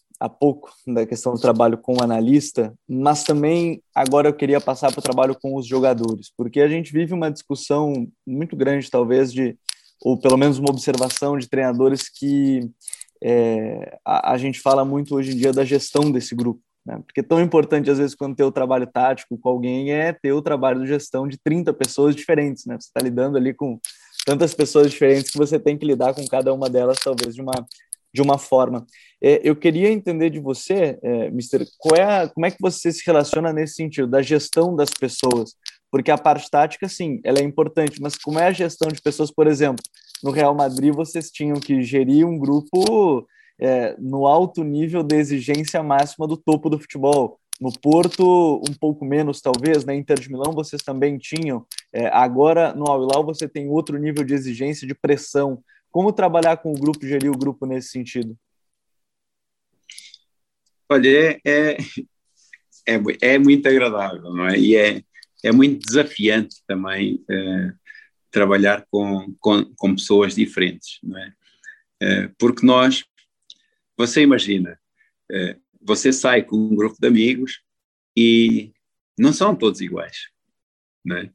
há pouco da questão do trabalho com o analista, mas também agora eu queria passar para o trabalho com os jogadores, porque a gente vive uma discussão muito grande, talvez, de, ou pelo menos uma observação de treinadores que é, a, a, gente fala muito hoje em dia da gestão desse grupo. Né? Porque é tão importante, às vezes, quando ter o trabalho tático com alguém, é ter o trabalho de gestão de 30 pessoas diferentes. Né? Você está lidando ali com tantas pessoas diferentes que você tem que lidar com cada uma delas, talvez, de uma, de uma forma. É, eu queria entender de você, é, Mister, é a, como é que você se relaciona nesse sentido, da gestão das pessoas? Porque a parte tática, sim, ela é importante, mas como é a gestão de pessoas, por exemplo, no Real Madrid vocês tinham que gerir um grupo é, no alto nível de exigência máxima do topo do futebol. No Porto, um pouco menos, talvez. Na Inter de Milão, vocês também tinham. É, agora, no Al Hilal, você tem outro nível de exigência, de pressão. Como trabalhar com o grupo, gerir o grupo nesse sentido? Olha, é, é, é muito agradável, não é? E é, é muito desafiante também é, trabalhar com, com, com, pessoas diferentes, não é? é porque nós, você imagina, é, você sai com um grupo de amigos e não são todos iguais, não é?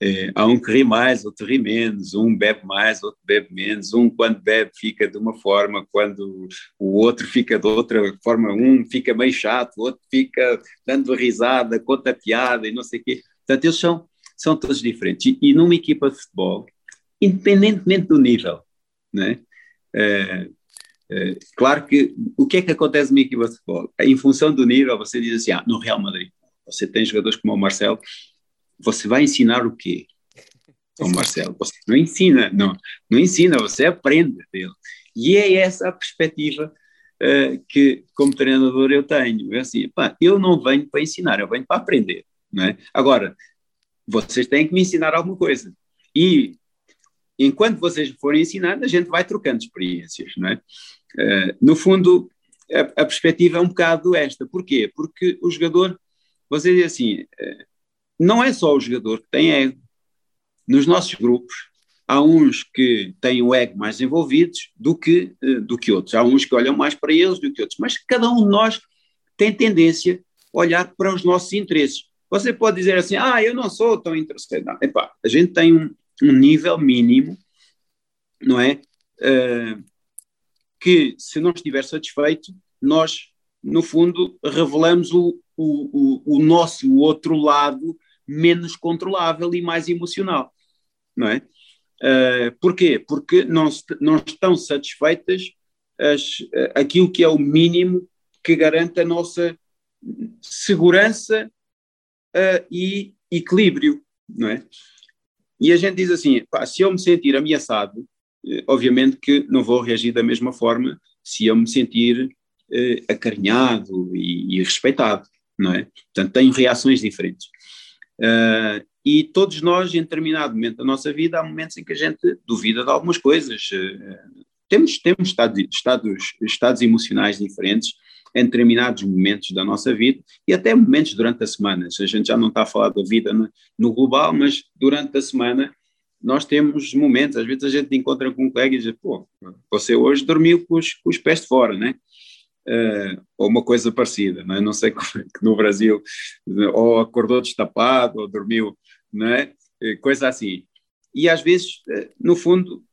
É, há um que ri mais, outro ri menos, um bebe mais, outro bebe menos, um quando bebe fica de uma forma, quando o outro fica de outra forma, um fica meio chato, o outro fica dando risada, conta piada e não sei o quê. Portanto, eles são, são todos diferentes. E, e numa equipa de futebol, independentemente do nível, né? É, é, claro que o que é que acontece numa equipa de futebol? Em função do nível, você diz assim, ah, no Real Madrid, você tem jogadores como o Marcelo, você vai ensinar o quê? Ao Marcelo, você não ensina, não, não ensina, você aprende dele. E é essa a perspectiva uh, que, como treinador, eu tenho. É assim, pá, eu não venho para ensinar, eu venho para aprender. Não é? Agora, vocês têm que me ensinar alguma coisa. E enquanto vocês forem ensinando, a gente vai trocando experiências. Não é? Uh, no fundo, a, a, perspectiva é um bocado esta. Porquê? Porque o jogador, você diz assim, uh, não é só o jogador que tem ego. Nos nossos grupos, há uns que têm o ego mais envolvidos do que, eh, do que outros. Há uns que olham mais para eles do que outros. Mas cada um de nós tem tendência a olhar para os nossos interesses. Você pode dizer assim, ah, eu não sou tão interessado. Não, epá, a gente tem um, um nível mínimo, não é? Uh, que se não estiver satisfeito, nós, no fundo, revelamos o, o, o, o nosso outro lado menos controlável e mais emocional, não é? Uh, porquê? Porque não, não estão satisfeitas as, aquilo que é o mínimo que garante a nossa segurança uh, e equilíbrio, não é? E a gente diz assim, pá, se eu me sentir ameaçado, uh, obviamente que não vou reagir da mesma forma se eu me sentir uh, acarinhado e, e respeitado, não é? Portanto, tenho reações diferentes. Uh, e todos nós, em determinado momento da nossa vida, há momentos em que a gente duvida de algumas coisas. Uh, temos temos estados, estados, estados emocionais diferentes em determinados momentos da nossa vida e até momentos durante a semana. A gente já não está a falar da vida no, no global, mas durante a semana nós temos momentos, às vezes a gente encontra com um colega e diz, pô, você hoje dormiu com os, com os pés de fora, né? Uh, ou uma coisa parecida, não, é? não sei como é que no Brasil, ou acordou destapado, ou dormiu, não é? Eh, coisa assim. E às vezes, uh, no fundo,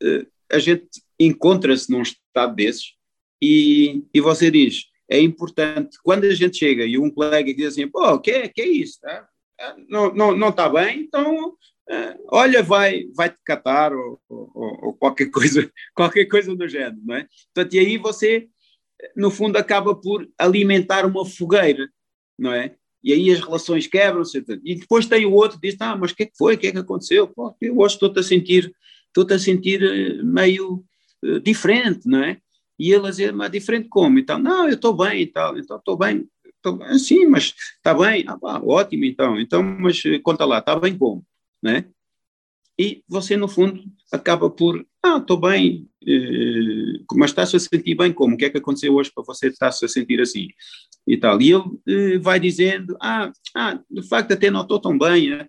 a gente encontra-se num estado desses e, e você diz, é importante, quando a gente chega e um colega diz assim, pô, o que é, que é isso? Tá? Não, não, não está bem, então olha, vai, vai te catar ou, ou, ou, qualquer coisa, qualquer coisa do género, não é? Portanto, e aí você no fundo acaba por alimentar uma fogueira, não é? E aí as relações quebram-se. E depois tem o outro que diz, ah, mas o que é que foi? O que é que aconteceu? Pô, eu hoje estou-te a sentir, estou-te a sentir eh, meio uh, diferente, não é? E ele a dizer, mas diferente como? Então, não, eu estou bem e tal, então estou bem, bem, sim, mas está bem, ah, pá, ótimo então, então, mas eh, conta lá, está bem como, não é? E você, no fundo, acaba por, ah, estou bem, eh, mas está-se a sentir bem como? O que é que aconteceu hoje para você estar-se a sentir assim? E tal. E ele eh, vai dizendo, ah, ah, de facto até não estou tão bem, eh,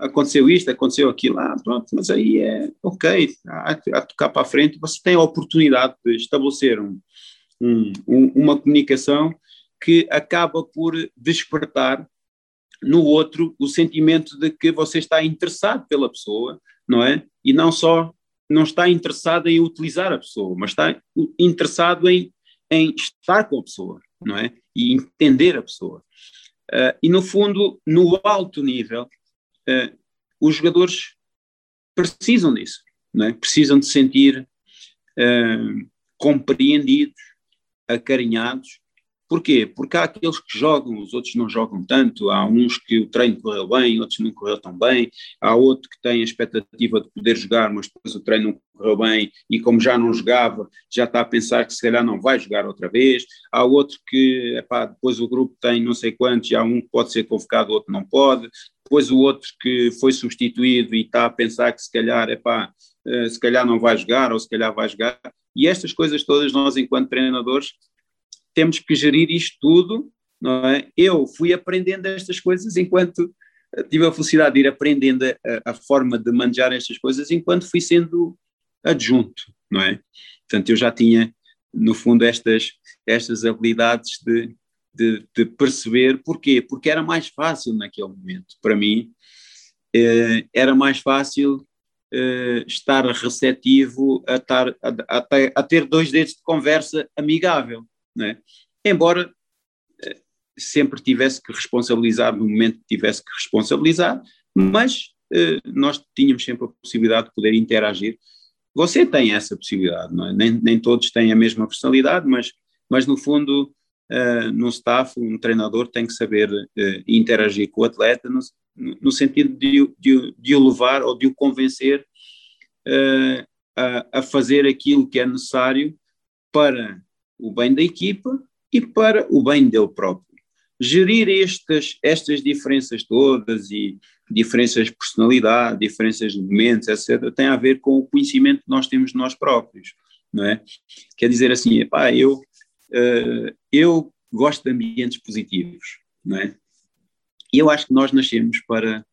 aconteceu isto, aconteceu aquilo, ah, pronto, mas aí é ok, a, a tocar para a frente, você tem a oportunidade de estabelecer um, um, uma comunicação que acaba por despertar no outro o sentimento de que você está interessado pela pessoa, não é? E não só não está interessado em utilizar a pessoa, mas está interessado em, em estar com a pessoa, não é? E entender a pessoa. Uh, e no fundo, no alto nível, uh, os jogadores precisam disso, não é? Precisam de sentir uh, compreendidos, acarinhados Porquê? Porque há aqueles que jogam, os outros não jogam tanto, há uns que o treino correu bem, outros não correu tão bem, há outro que tem a expectativa de poder jogar, mas depois o treino não correu bem e como já não jogava, já está a pensar que se calhar não vai jogar outra vez, há outro que, epá, depois o grupo tem não sei quantos, há um que pode ser convocado, outro não pode, depois o outro que foi substituído e está a pensar que se calhar, epá, eh, se calhar não vai jogar ou se calhar vai jogar, e estas coisas todas nós enquanto treinadores temos que gerir isto tudo, não é? Eu fui aprendendo estas coisas enquanto tive a felicidade de ir aprendendo a, a forma de manejar estas coisas enquanto fui sendo adjunto, não é? Portanto, eu já tinha, no fundo, estas, estas habilidades de, de, de perceber porquê, porque era mais fácil naquele momento, para mim, eh, era mais fácil eh, estar receptivo a, tar, a, a, a ter dois dedos de conversa amigável, é? Embora eh, sempre tivesse que responsabilizar no momento que tivesse que responsabilizar, mas eh, nós tínhamos sempre a possibilidade de poder interagir. Você tem essa possibilidade, não é? Nem, nem todos têm a mesma personalidade, mas, mas no fundo, uh, no staff, um treinador tem que saber uh, interagir com o atleta no, no sentido de, de, de, o levar ou de o convencer uh, a, a fazer aquilo que é necessário para o bem da equipa e para o bem dele próprio. Gerir estas, estas diferenças todas e diferenças de personalidade, diferenças de momentos, etc., tem a ver com o conhecimento que nós temos de nós próprios, não é? Quer dizer assim, epá, eu, uh, eu gosto de ambientes positivos, não é? E eu acho que nós nascemos para,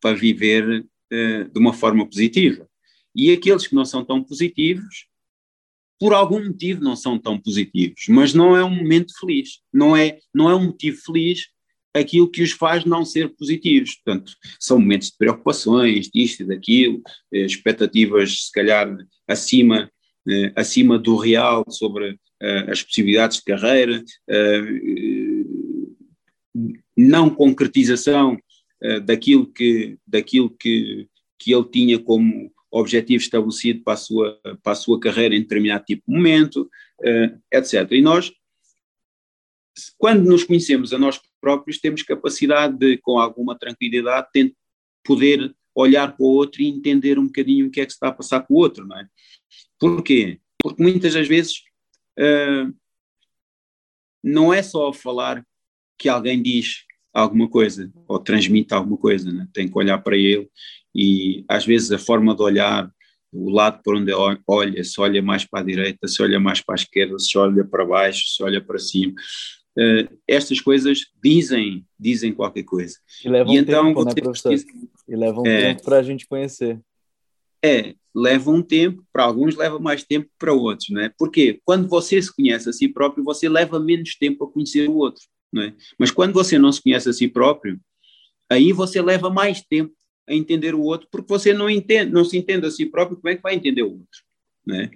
para viver uh, de uma forma positiva. E aqueles que não são tão positivos, por algum motivo não são tão positivos, mas não é um momento feliz, não é, não é um motivo feliz aquilo que os faz não ser positivos. Portanto, são momentos de preocupações, disto e daquilo, eh, expectativas se calhar acima, eh, acima do real sobre eh, as possibilidades de carreira, não concretização daquilo que, daquilo que, que ele tinha como objetivo estabelecido para a sua, para a sua carreira em determinado tipo de momento, uh, etc. E nós, quando nos conhecemos a nós próprios, temos capacidade de, com alguma tranquilidade, poder olhar para o outro e entender um bocadinho o que é que se está a passar com o outro, não é? Porquê? Porque muitas das vezes uh, não é só falar que alguém diz alguma coisa ou transmite alguma coisa, né? tem que olhar para ele e às vezes a forma de olhar, o lado por onde olha, se olha mais para a direita, se olha mais para a esquerda, se olha para baixo, se olha para cima, uh, estas coisas dizem, dizem qualquer coisa. E levam e então, tempo, né, professor? E levam é, tempo para a gente conhecer. É, leva um tempo, para alguns leva mais tempo para outros, não é? Porque quando você se conhece a si próprio, você leva menos tempo a conhecer o outro, é? Mas quando você não se conhece a si próprio, aí você leva mais tempo a entender o outro, porque você não entende, não se entende a si próprio, como é que vai entender o outro, né?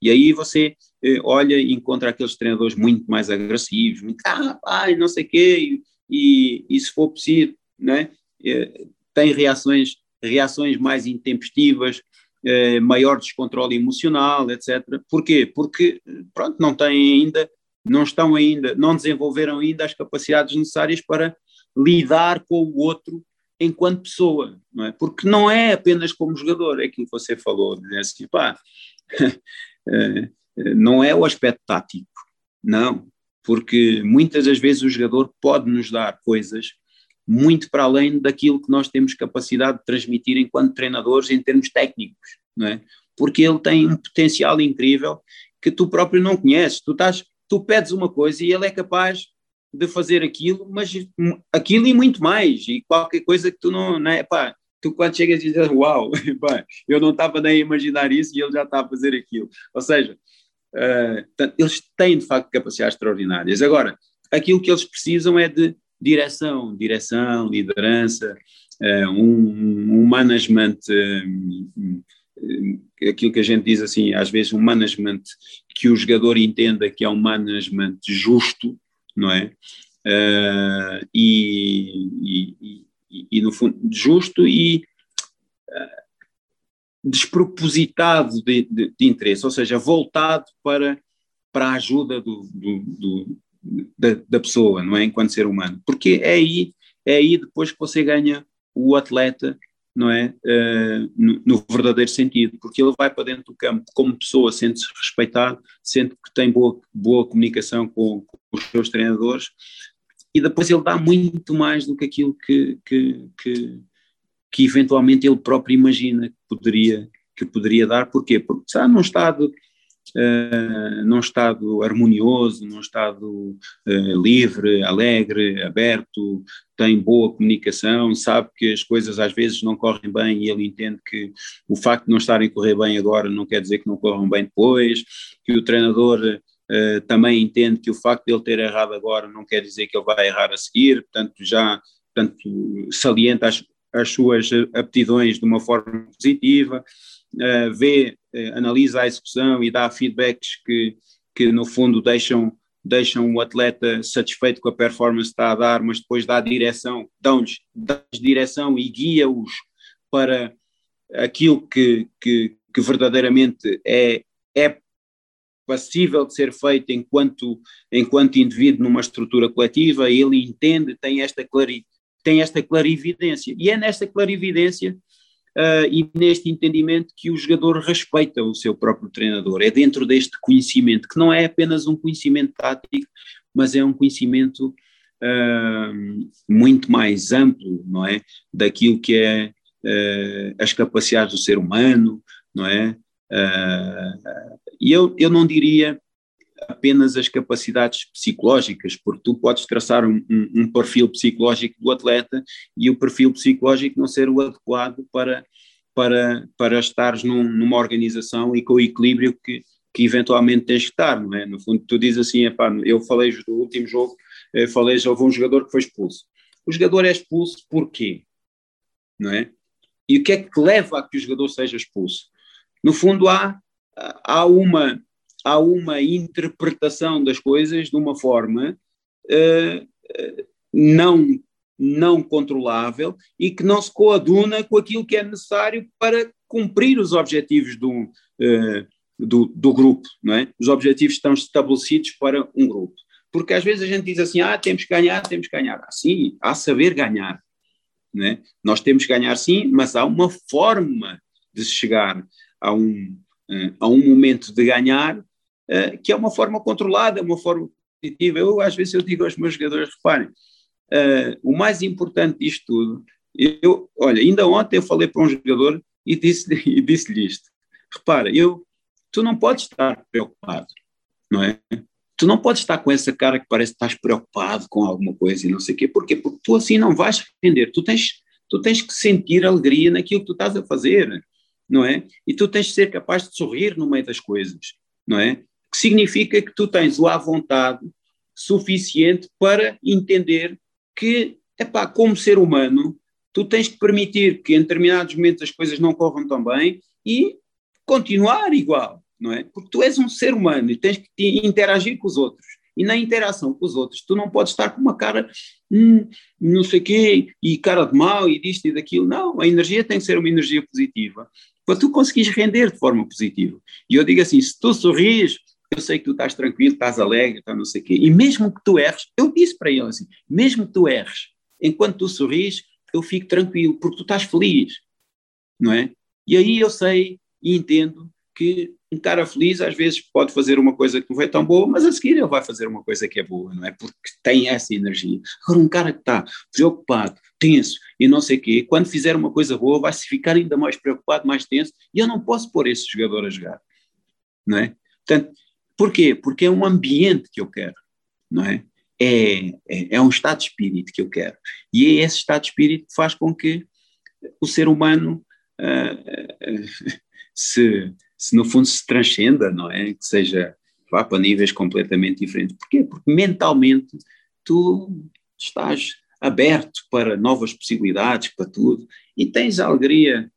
E aí você eh, olha e encontra aqueles treinadores muito mais agressivos, muito, ah, pai, não sei o quê, e, e, se for possível, né? Eh, tem reações, reações mais intempestivas, eh, maior descontrole emocional, etc. Porquê? Porque, pronto, não têm ainda, não estão ainda, não desenvolveram ainda as capacidades necessárias para lidar com o outro enquanto pessoa, não é? Porque não é apenas como jogador, é aquilo que você falou, dizer assim, pá, eh, não é o aspecto tático, não, porque muitas das vezes o jogador pode nos dar coisas muito para além daquilo que nós temos capacidade de transmitir enquanto treinadores em termos técnicos, não é? Porque ele tem um potencial incrível que tu próprio não conheces. Tu, estás, tu pedes uma coisa e ele é capaz de fazer aquilo, mas aquilo e muito mais, e qualquer coisa que tu não, não é, pá, tu quando chegas e dizes, uau, pá, eu não estava nem a imaginar isso e ele já está a fazer aquilo. Ou seja, uh, eles têm de facto capacidades extraordinárias. Agora, aquilo que eles precisam é de direção, direção, liderança, uh, um, um, management, uh, aquilo que a gente diz assim, às vezes um management que o jogador entenda que é um management justo, não é? Uh, e, e, e, no fundo, justo e uh, despropositado de, de, de, interesse, ou seja, voltado para, para a ajuda do, do, do da, da, pessoa, não é? Enquanto ser humano. Porque é aí, é aí depois que você ganha o atleta não é? Uh, no, no, verdadeiro sentido, porque ele vai para dentro do campo como pessoa, sente-se respeitado, sente que tem boa, boa comunicação com, com, os seus treinadores e depois ele dá muito mais do que aquilo que, que, que, que eventualmente ele próprio imagina que poderia, que poderia dar. Porquê? Porque está num estado uh, num estado harmonioso, num estado uh, livre, alegre, aberto, tem boa comunicação, sabe que as coisas às vezes não correm bem e ele entende que o facto de não estarem a correr bem agora não quer dizer que não corram bem depois, que o treinador Uh, também entende que o facto de ele ter errado agora não quer dizer que ele vai errar a seguir, portanto já portanto, salienta as, as suas aptidões de uma forma positiva, uh, vê, uh, analisa a execução e dá feedbacks que, que no fundo deixam, deixam o atleta satisfeito com a performance que está a dar, mas depois dá direção, dão-lhes direção e guia-os para aquilo que, que, que verdadeiramente é, é passível de ser feito enquanto, enquanto indivíduo numa estrutura coletiva, ele entende, tem esta, clari, tem esta clarividência. E é nesta clarividência uh, e neste entendimento que o jogador respeita o seu próprio treinador. É dentro deste conhecimento, que não é apenas um conhecimento tático, mas é um conhecimento uh, muito mais amplo, não é? Daquilo que é uh, as capacidades do ser humano, não é? E eu, eu não diria apenas as capacidades psicológicas, porque tu podes traçar um, um, um, perfil psicológico do atleta e o perfil psicológico não ser o adequado para, para, para estares num, numa organização e com o equilíbrio que, que eventualmente tens que estar, não é? No fundo, tu dizes assim, epá, eu falei do último jogo, eu falei, houve um jogador que foi expulso. O jogador é expulso porquê? Não é? E o que é que leva a que o jogador seja expulso? No fundo, há, há uma há uma interpretação das coisas de uma forma uh, não, não controlável e que não se coaduna com aquilo que é necessário para cumprir os objetivos do, uh, do, do, grupo, não é? Os objetivos estão estabelecidos para um grupo. Porque às vezes a gente diz assim, ah, temos que ganhar, temos que ganhar. Ah, sim, há saber ganhar. Não é? Nós temos que ganhar sim, mas há uma forma de chegar a um, a um momento de ganhar uh, que é uma forma controlada, uma forma positiva. Eu, às vezes, eu digo aos meus jogadores, reparem, uh, o mais importante disto tudo, eu, olha, ainda ontem eu falei para um jogador e disse-lhe e disse isto, repara, eu, tu não podes estar preocupado, não é? Tu não podes estar com essa cara que parece que estás preocupado com alguma coisa e não sei o quê. Porquê? Porque tu assim não vais render. Tu tens, tu tens que sentir alegria naquilo que tu estás a fazer, não é? E tu tens de ser capaz de sorrir no meio das coisas, não é? Que significa que tu tens à vontade suficiente para entender que, epá, como ser humano, tu tens que permitir que em determinados momentos as coisas não corram tão bem e continuar igual, não é? Porque tu és um ser humano e tens que interagir com os outros. E na interação com os outros, tu não podes estar com uma cara, hum, não sei quê, e cara de mal, e disto e daquilo. Não, a energia tem que ser uma energia positiva, para tu conseguires render de forma positiva. E eu digo assim, se tu sorris, eu sei que tu estás tranquilo, estás alegre, está não sei o quê. E mesmo que tu erres, eu disse para ele assim, mesmo que tu erres, enquanto tu sorris, eu fico tranquilo, porque tu estás feliz, não é? E aí eu sei e entendo que um cara feliz às vezes pode fazer uma coisa que não foi tão boa, mas a seguir ele vai fazer uma coisa que é boa, não é? Porque tem essa energia. Agora, um cara que está preocupado, tenso e não sei o quê, quando fizer uma coisa boa vai-se ficar ainda mais preocupado, mais tenso, e eu não posso pôr esse jogador a jogar, não é? Portanto, porquê? Porque é um ambiente que eu quero, não é? É, é, é um estado de espírito que eu quero. E é esse estado de espírito que faz com que o ser humano uh, se se no fundo se transcenda, não é? Que seja, vá para níveis completamente diferentes. Porquê? Porque mentalmente tu estás aberto para novas possibilidades, para tudo, e tens a alegria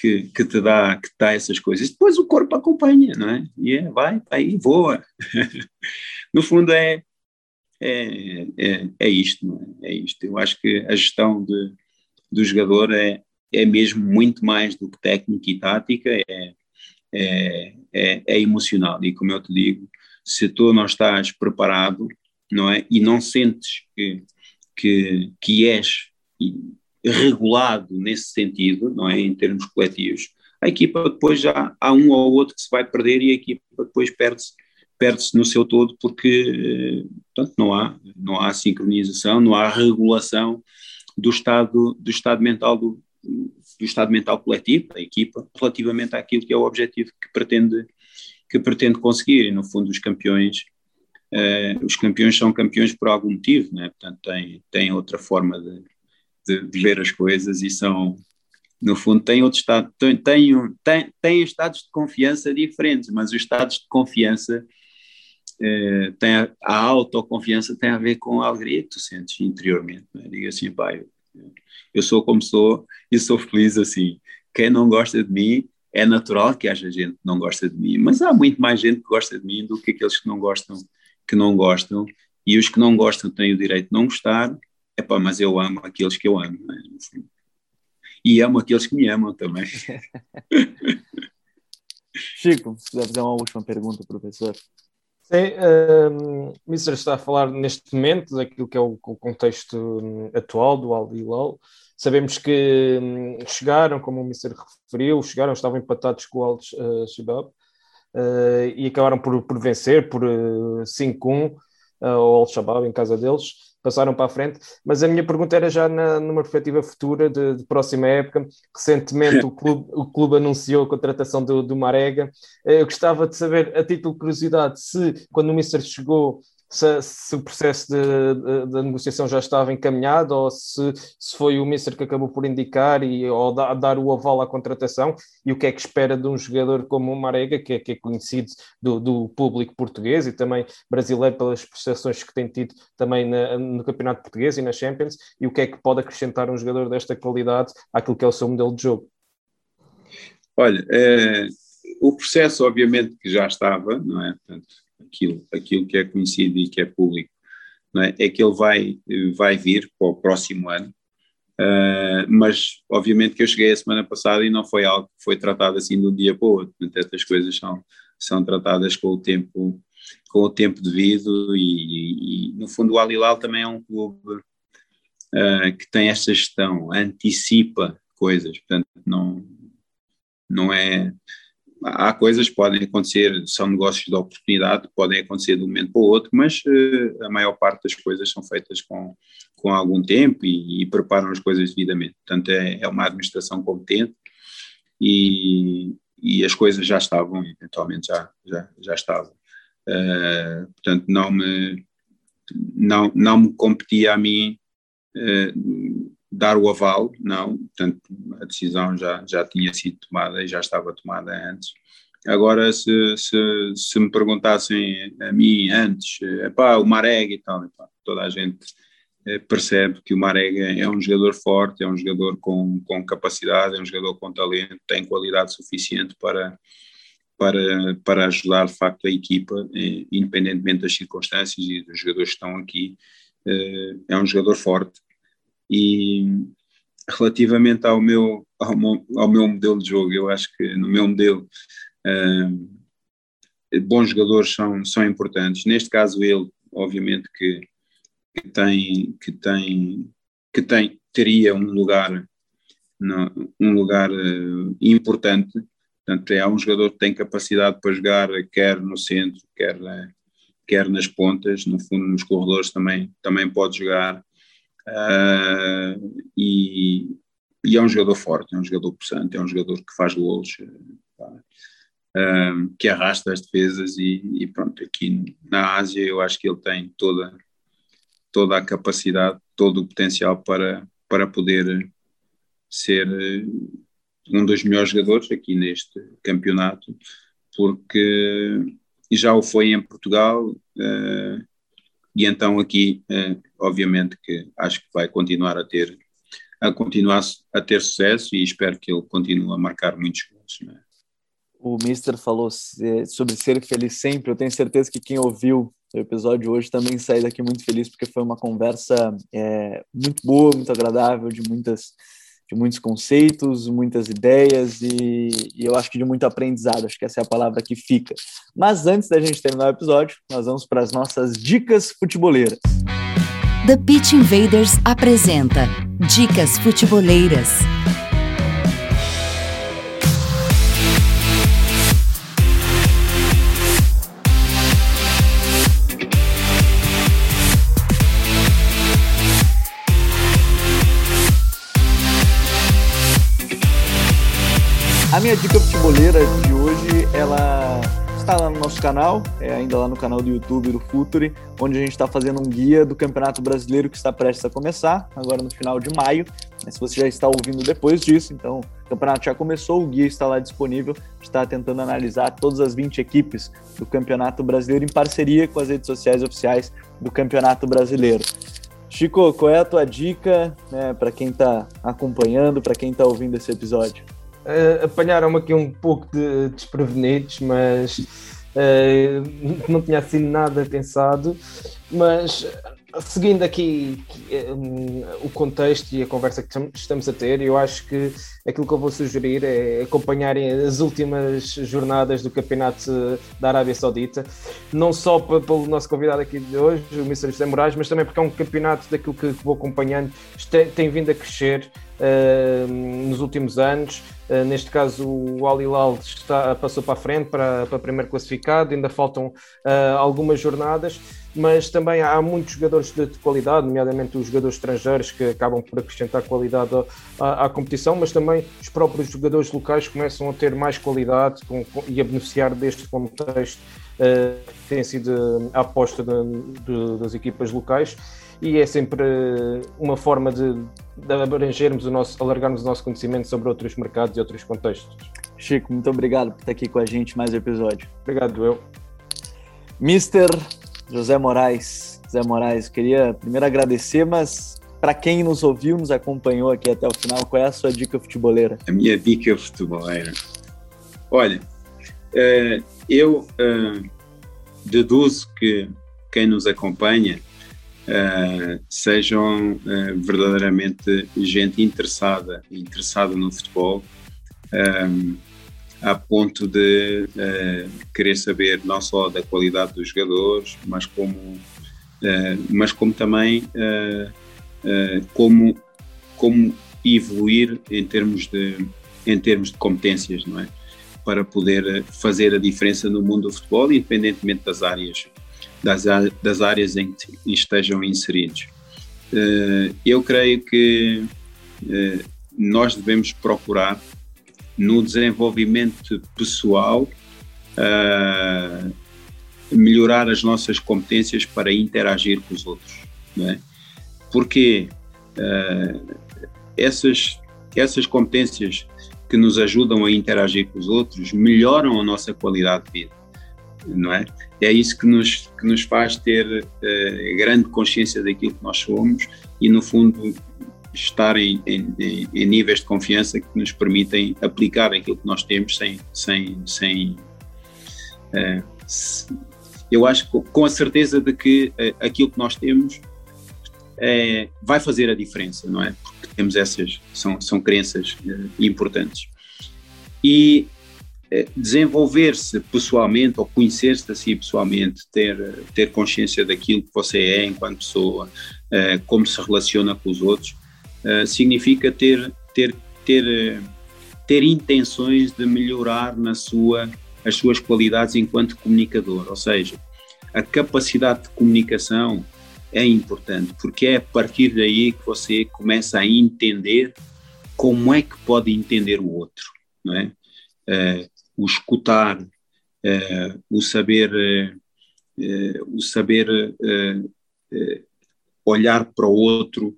que, que te dá que dá essas coisas. Depois o corpo acompanha, não é? E é, vai, aí, voa. no fundo é, é, é, é isto, não é? é isto. Eu acho que a gestão de, do jogador é, é mesmo muito mais do que técnica e tática, é, é, é, é, emocional. E como eu te digo, se tu não estás preparado, não é? E não sentes que, que, que és regulado nesse sentido, não é? Em termos coletivos, a equipa depois já há um ou outro que se vai perder e a equipa depois perde-se perde-se no seu todo porque portanto, não há não há sincronização, não há regulação do estado do estado mental do, do estado mental coletivo, da equipa, relativamente àquilo que é o objetivo que pretende, que pretende conseguir. E, no fundo, os campeões, uh, os campeões são campeões por algum motivo, né? portanto, têm, têm outra forma de, de, de ver as coisas e são, no fundo, têm outro estado, têm, têm, têm estados de confiança diferentes, mas os estados de confiança. Uh, tem a, a autoconfiança tem a ver com a alegria que tu sentes interiormente. Né? Diga assim, pai, eu sou como sou e sou feliz assim. Quem não gosta de mim, é natural que haja gente que não gosta de mim, mas há muito mais gente que gosta de mim do que aqueles que não gostam, que não gostam, e os que não gostam têm o direito de não gostar, epá, mas eu amo aqueles que eu amo, né? e amo aqueles que me amam também. Chico, se quiser fazer uma última pergunta, professor. Sim, um, o Mister está a falar neste momento daquilo que é o, o contexto hum, atual do Al Hilal. Sabemos que um, chegaram, como o Mister referiu, chegaram, estavam empatados com o Al uh, Shabab uh, e acabaram por, por vencer por uh, 5-1 uh, ao Al Shabab em casa deles passaram para a frente, mas a minha pergunta era já na, numa perspectiva futura de, de, próxima época. Recentemente o clube, o clube anunciou a contratação do, do Marega. Eu gostava de saber, a título de curiosidade, se quando o Mister chegou se, se o processo da negociação já estava encaminhado ou se, se foi o Mister que acabou por indicar e, ou da, dar o aval à contratação e o que é que espera de um jogador como o Marega, que é, que é conhecido do, do, público português e também brasileiro pelas prestações que tem tido também na, no Campeonato Português e na Champions e o que é que pode acrescentar um jogador desta qualidade àquilo que é o seu modelo de jogo? Olha, é, o processo obviamente que já estava, não é? Portanto, aquilo, aquilo que é conhecido e que é público, é? é? que ele vai, vai vir para o próximo ano, uh, mas obviamente que eu cheguei a semana passada e não foi algo que foi tratado assim de um dia para o outro, portanto estas coisas são, são tratadas com o tempo com o tempo devido e, e, no fundo o Alilal também é um clube uh, que tem esta gestão, antecipa coisas, portanto não, não é há coisas que podem acontecer, são negócios de oportunidade, podem acontecer de um momento para o outro, mas uh, a maior parte das coisas são feitas com, com algum tempo e, e preparam as coisas devidamente. Portanto, é, é uma administração competente e, e, as coisas já estavam, eventualmente já, já, já estavam. Uh, portanto, não me, não, não me competia a mim uh, dar o aval, não, portanto a decisão já, já tinha sido tomada e já estava tomada antes. Agora, se, se, se me perguntassem a mim antes, epá, o Marega e tal, epá, toda a gente eh, percebe que o Marega é um jogador forte, é um jogador com, com capacidade, é um jogador com talento, tem qualidade suficiente para, para, para ajudar de facto a equipa, eh, independentemente das circunstâncias e dos jogadores que estão aqui. Eh, é um jogador forte, e relativamente ao meu, ao meu, ao meu modelo de jogo, eu acho que no meu modelo uh, bons jogadores são, são importantes. Neste caso ele, obviamente que, que tem que tem que tem teria um lugar um lugar uh, importante Portanto, é um jogador que tem capacidade para jogar quer no centro, quer, quer nas pontas, no fundo nos corredores também, também pode jogar. Uh, e, e, é um jogador forte, é um jogador possante, é um jogador que faz golos, uh, que arrasta as defesas e, e, pronto, aqui na Ásia eu acho que ele tem toda, toda a capacidade, todo o potencial para, para poder ser um dos melhores jogadores aqui neste campeonato, porque já o foi em Portugal, uh, e então aqui, uh, obviamente que acho que vai continuar a ter a continuar a ter sucesso e espero que ele continue a marcar muitos gols. Né? O Mister falou sobre ser feliz sempre. Eu tenho certeza que quem ouviu o episódio hoje também sai daqui muito feliz porque foi uma conversa é, muito boa, muito agradável, de muitas de muitos conceitos, muitas ideias e, e, eu acho que de muito aprendizado. Acho que essa é a palavra que fica. Mas antes da gente terminar o episódio, nós vamos para as nossas dicas futeboleiras. The Pitch Invaders apresenta Dicas Futeboleiras. A minha dica futebolera de hoje, ela está lá no nosso canal, é ainda lá no canal do YouTube do Futuri, onde a gente está fazendo um guia do Campeonato Brasileiro que está prestes a começar, agora no final de maio. Mas se você já está ouvindo depois disso, então o campeonato já começou, o guia está lá disponível, está tentando analisar todas as 20 equipes do Campeonato Brasileiro em parceria com as redes sociais oficiais do Campeonato Brasileiro. Chico, qual é a tua dica né, para quem está acompanhando, para quem está ouvindo esse episódio? Uh, apanharam-me aqui um pouco de desprevenidos, mas uh, não tinha assim nada pensado. Mas seguindo aqui um, o contexto e a conversa que estamos a ter, eu acho que aquilo que eu vou sugerir é acompanharem as últimas jornadas do campeonato da Arábia Saudita, não só pelo nosso convidado aqui de hoje, o Mr. José Moraes, mas também porque é um campeonato daquilo que vou acompanhando, tem, tem vindo a crescer uh, nos últimos anos. Uh, neste caso, o Al Hilal está, passou para a frente para, para primeiro classificado, ainda faltam uh, algumas jornadas mas também há muitos jogadores de, de, qualidade, nomeadamente os jogadores estrangeiros que acabam por acrescentar qualidade à, à, competição, mas também os próprios jogadores locais começam a ter mais qualidade com, com, e a beneficiar deste contexto uh, que tem sido a aposta de, de, das equipas locais e é sempre uma forma de, de abrangermos o nosso, alargarmos o nosso conhecimento sobre outros mercados e outros contextos. Chico, muito obrigado por estar aqui com a gente mais um episódio. Obrigado, eu. Mister José Moraes. José Moraes, queria primeiro agradecer, mas para quem nos ouviu, nos acompanhou aqui até o final, qual é a sua dica futeboleira? A minha dica futeboleira. Olha, uh, eu uh, deduzo que quem nos acompanha uh, sejam verdadeiramente gente interessada, interessada no futebol a ponto de uh, querer saber não só da qualidade dos jogadores, mas como, uh, mas como também uh, como, como evoluir em termos de em termos de competências, não é? Para poder fazer a diferença no mundo do futebol, independentemente das áreas das, das áreas em que estejam inseridos. eu creio que nós devemos procurar no desenvolvimento pessoal, uh, melhorar as nossas competências para interagir com os outros. Não é? Porque uh, essas, essas competências que nos ajudam a interagir com os outros melhoram a nossa qualidade de vida. Não é? É isso que nos, que nos faz ter uh, grande consciência daquilo que nós somos e, no fundo, estar em, em, em, níveis de confiança que nos permitem aplicar aquilo que nós temos sem. sem, sem uh, eu acho com a certeza de que uh, aquilo que nós temos uh, vai fazer a diferença, não é? Porque temos essas, são, são crenças importantes. E desenvolver-se pessoalmente ou conhecer-se a si pessoalmente, ter, ter consciência daquilo que você é enquanto pessoa, como se relaciona com os outros, uh, significa ter, ter, ter, ter intenções de melhorar na sua, as suas qualidades enquanto comunicador, ou seja, a capacidade de comunicação é importante, porque é a partir daí que você começa a entender como é que pode entender o outro, não é? Uh, o escutar, uh, o saber, uh, o saber olhar para o outro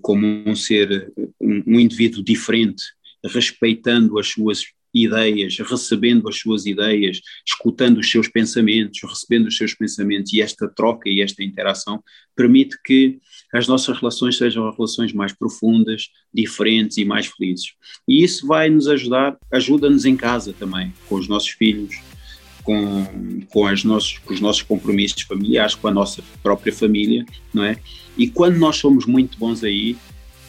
como um ser, um, um indivíduo diferente, respeitando as suas ideias, recebendo as suas ideias, escutando os seus pensamentos, recebendo os seus pensamentos e esta troca e esta interação permite que as nossas relações sejam relações mais profundas, diferentes e mais felizes. E isso vai nos ajudar, ajuda-nos em casa também, com os nossos filhos, com, com, as nossos, com os nossos compromissos familiares, com a nossa própria família, não é? E quando nós somos muito bons aí,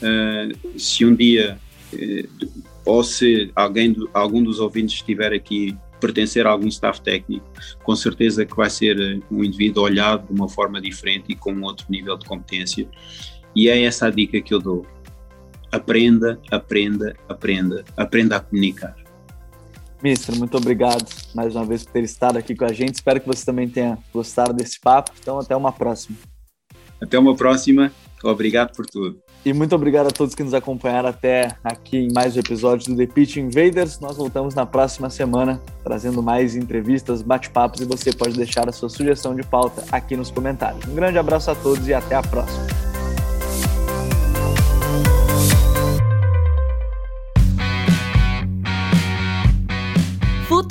uh, se um dia uh, ou se alguém, algum dos ouvintes estiver aqui pertencer a algum staff técnico, com certeza que vai ser eh, um indivíduo olhado de uma forma diferente e com um outro nível de competência. E é essa a dica que eu dou. Aprenda, aprenda, aprenda, aprenda a comunicar. Mister, muito obrigado mais uma vez por ter estado aqui com a gente. Espero que você também tenha gostado desse papo. Então, até uma próxima. Até uma próxima. Obrigado por tudo. E muito obrigado a todos que nos acompanharam até aqui em mais um episódio do The Pitch Invaders. Nós voltamos na próxima semana trazendo mais entrevistas, bate-papos e você pode deixar a sua sugestão de pauta aqui nos comentários. Um grande abraço a todos e até a próxima.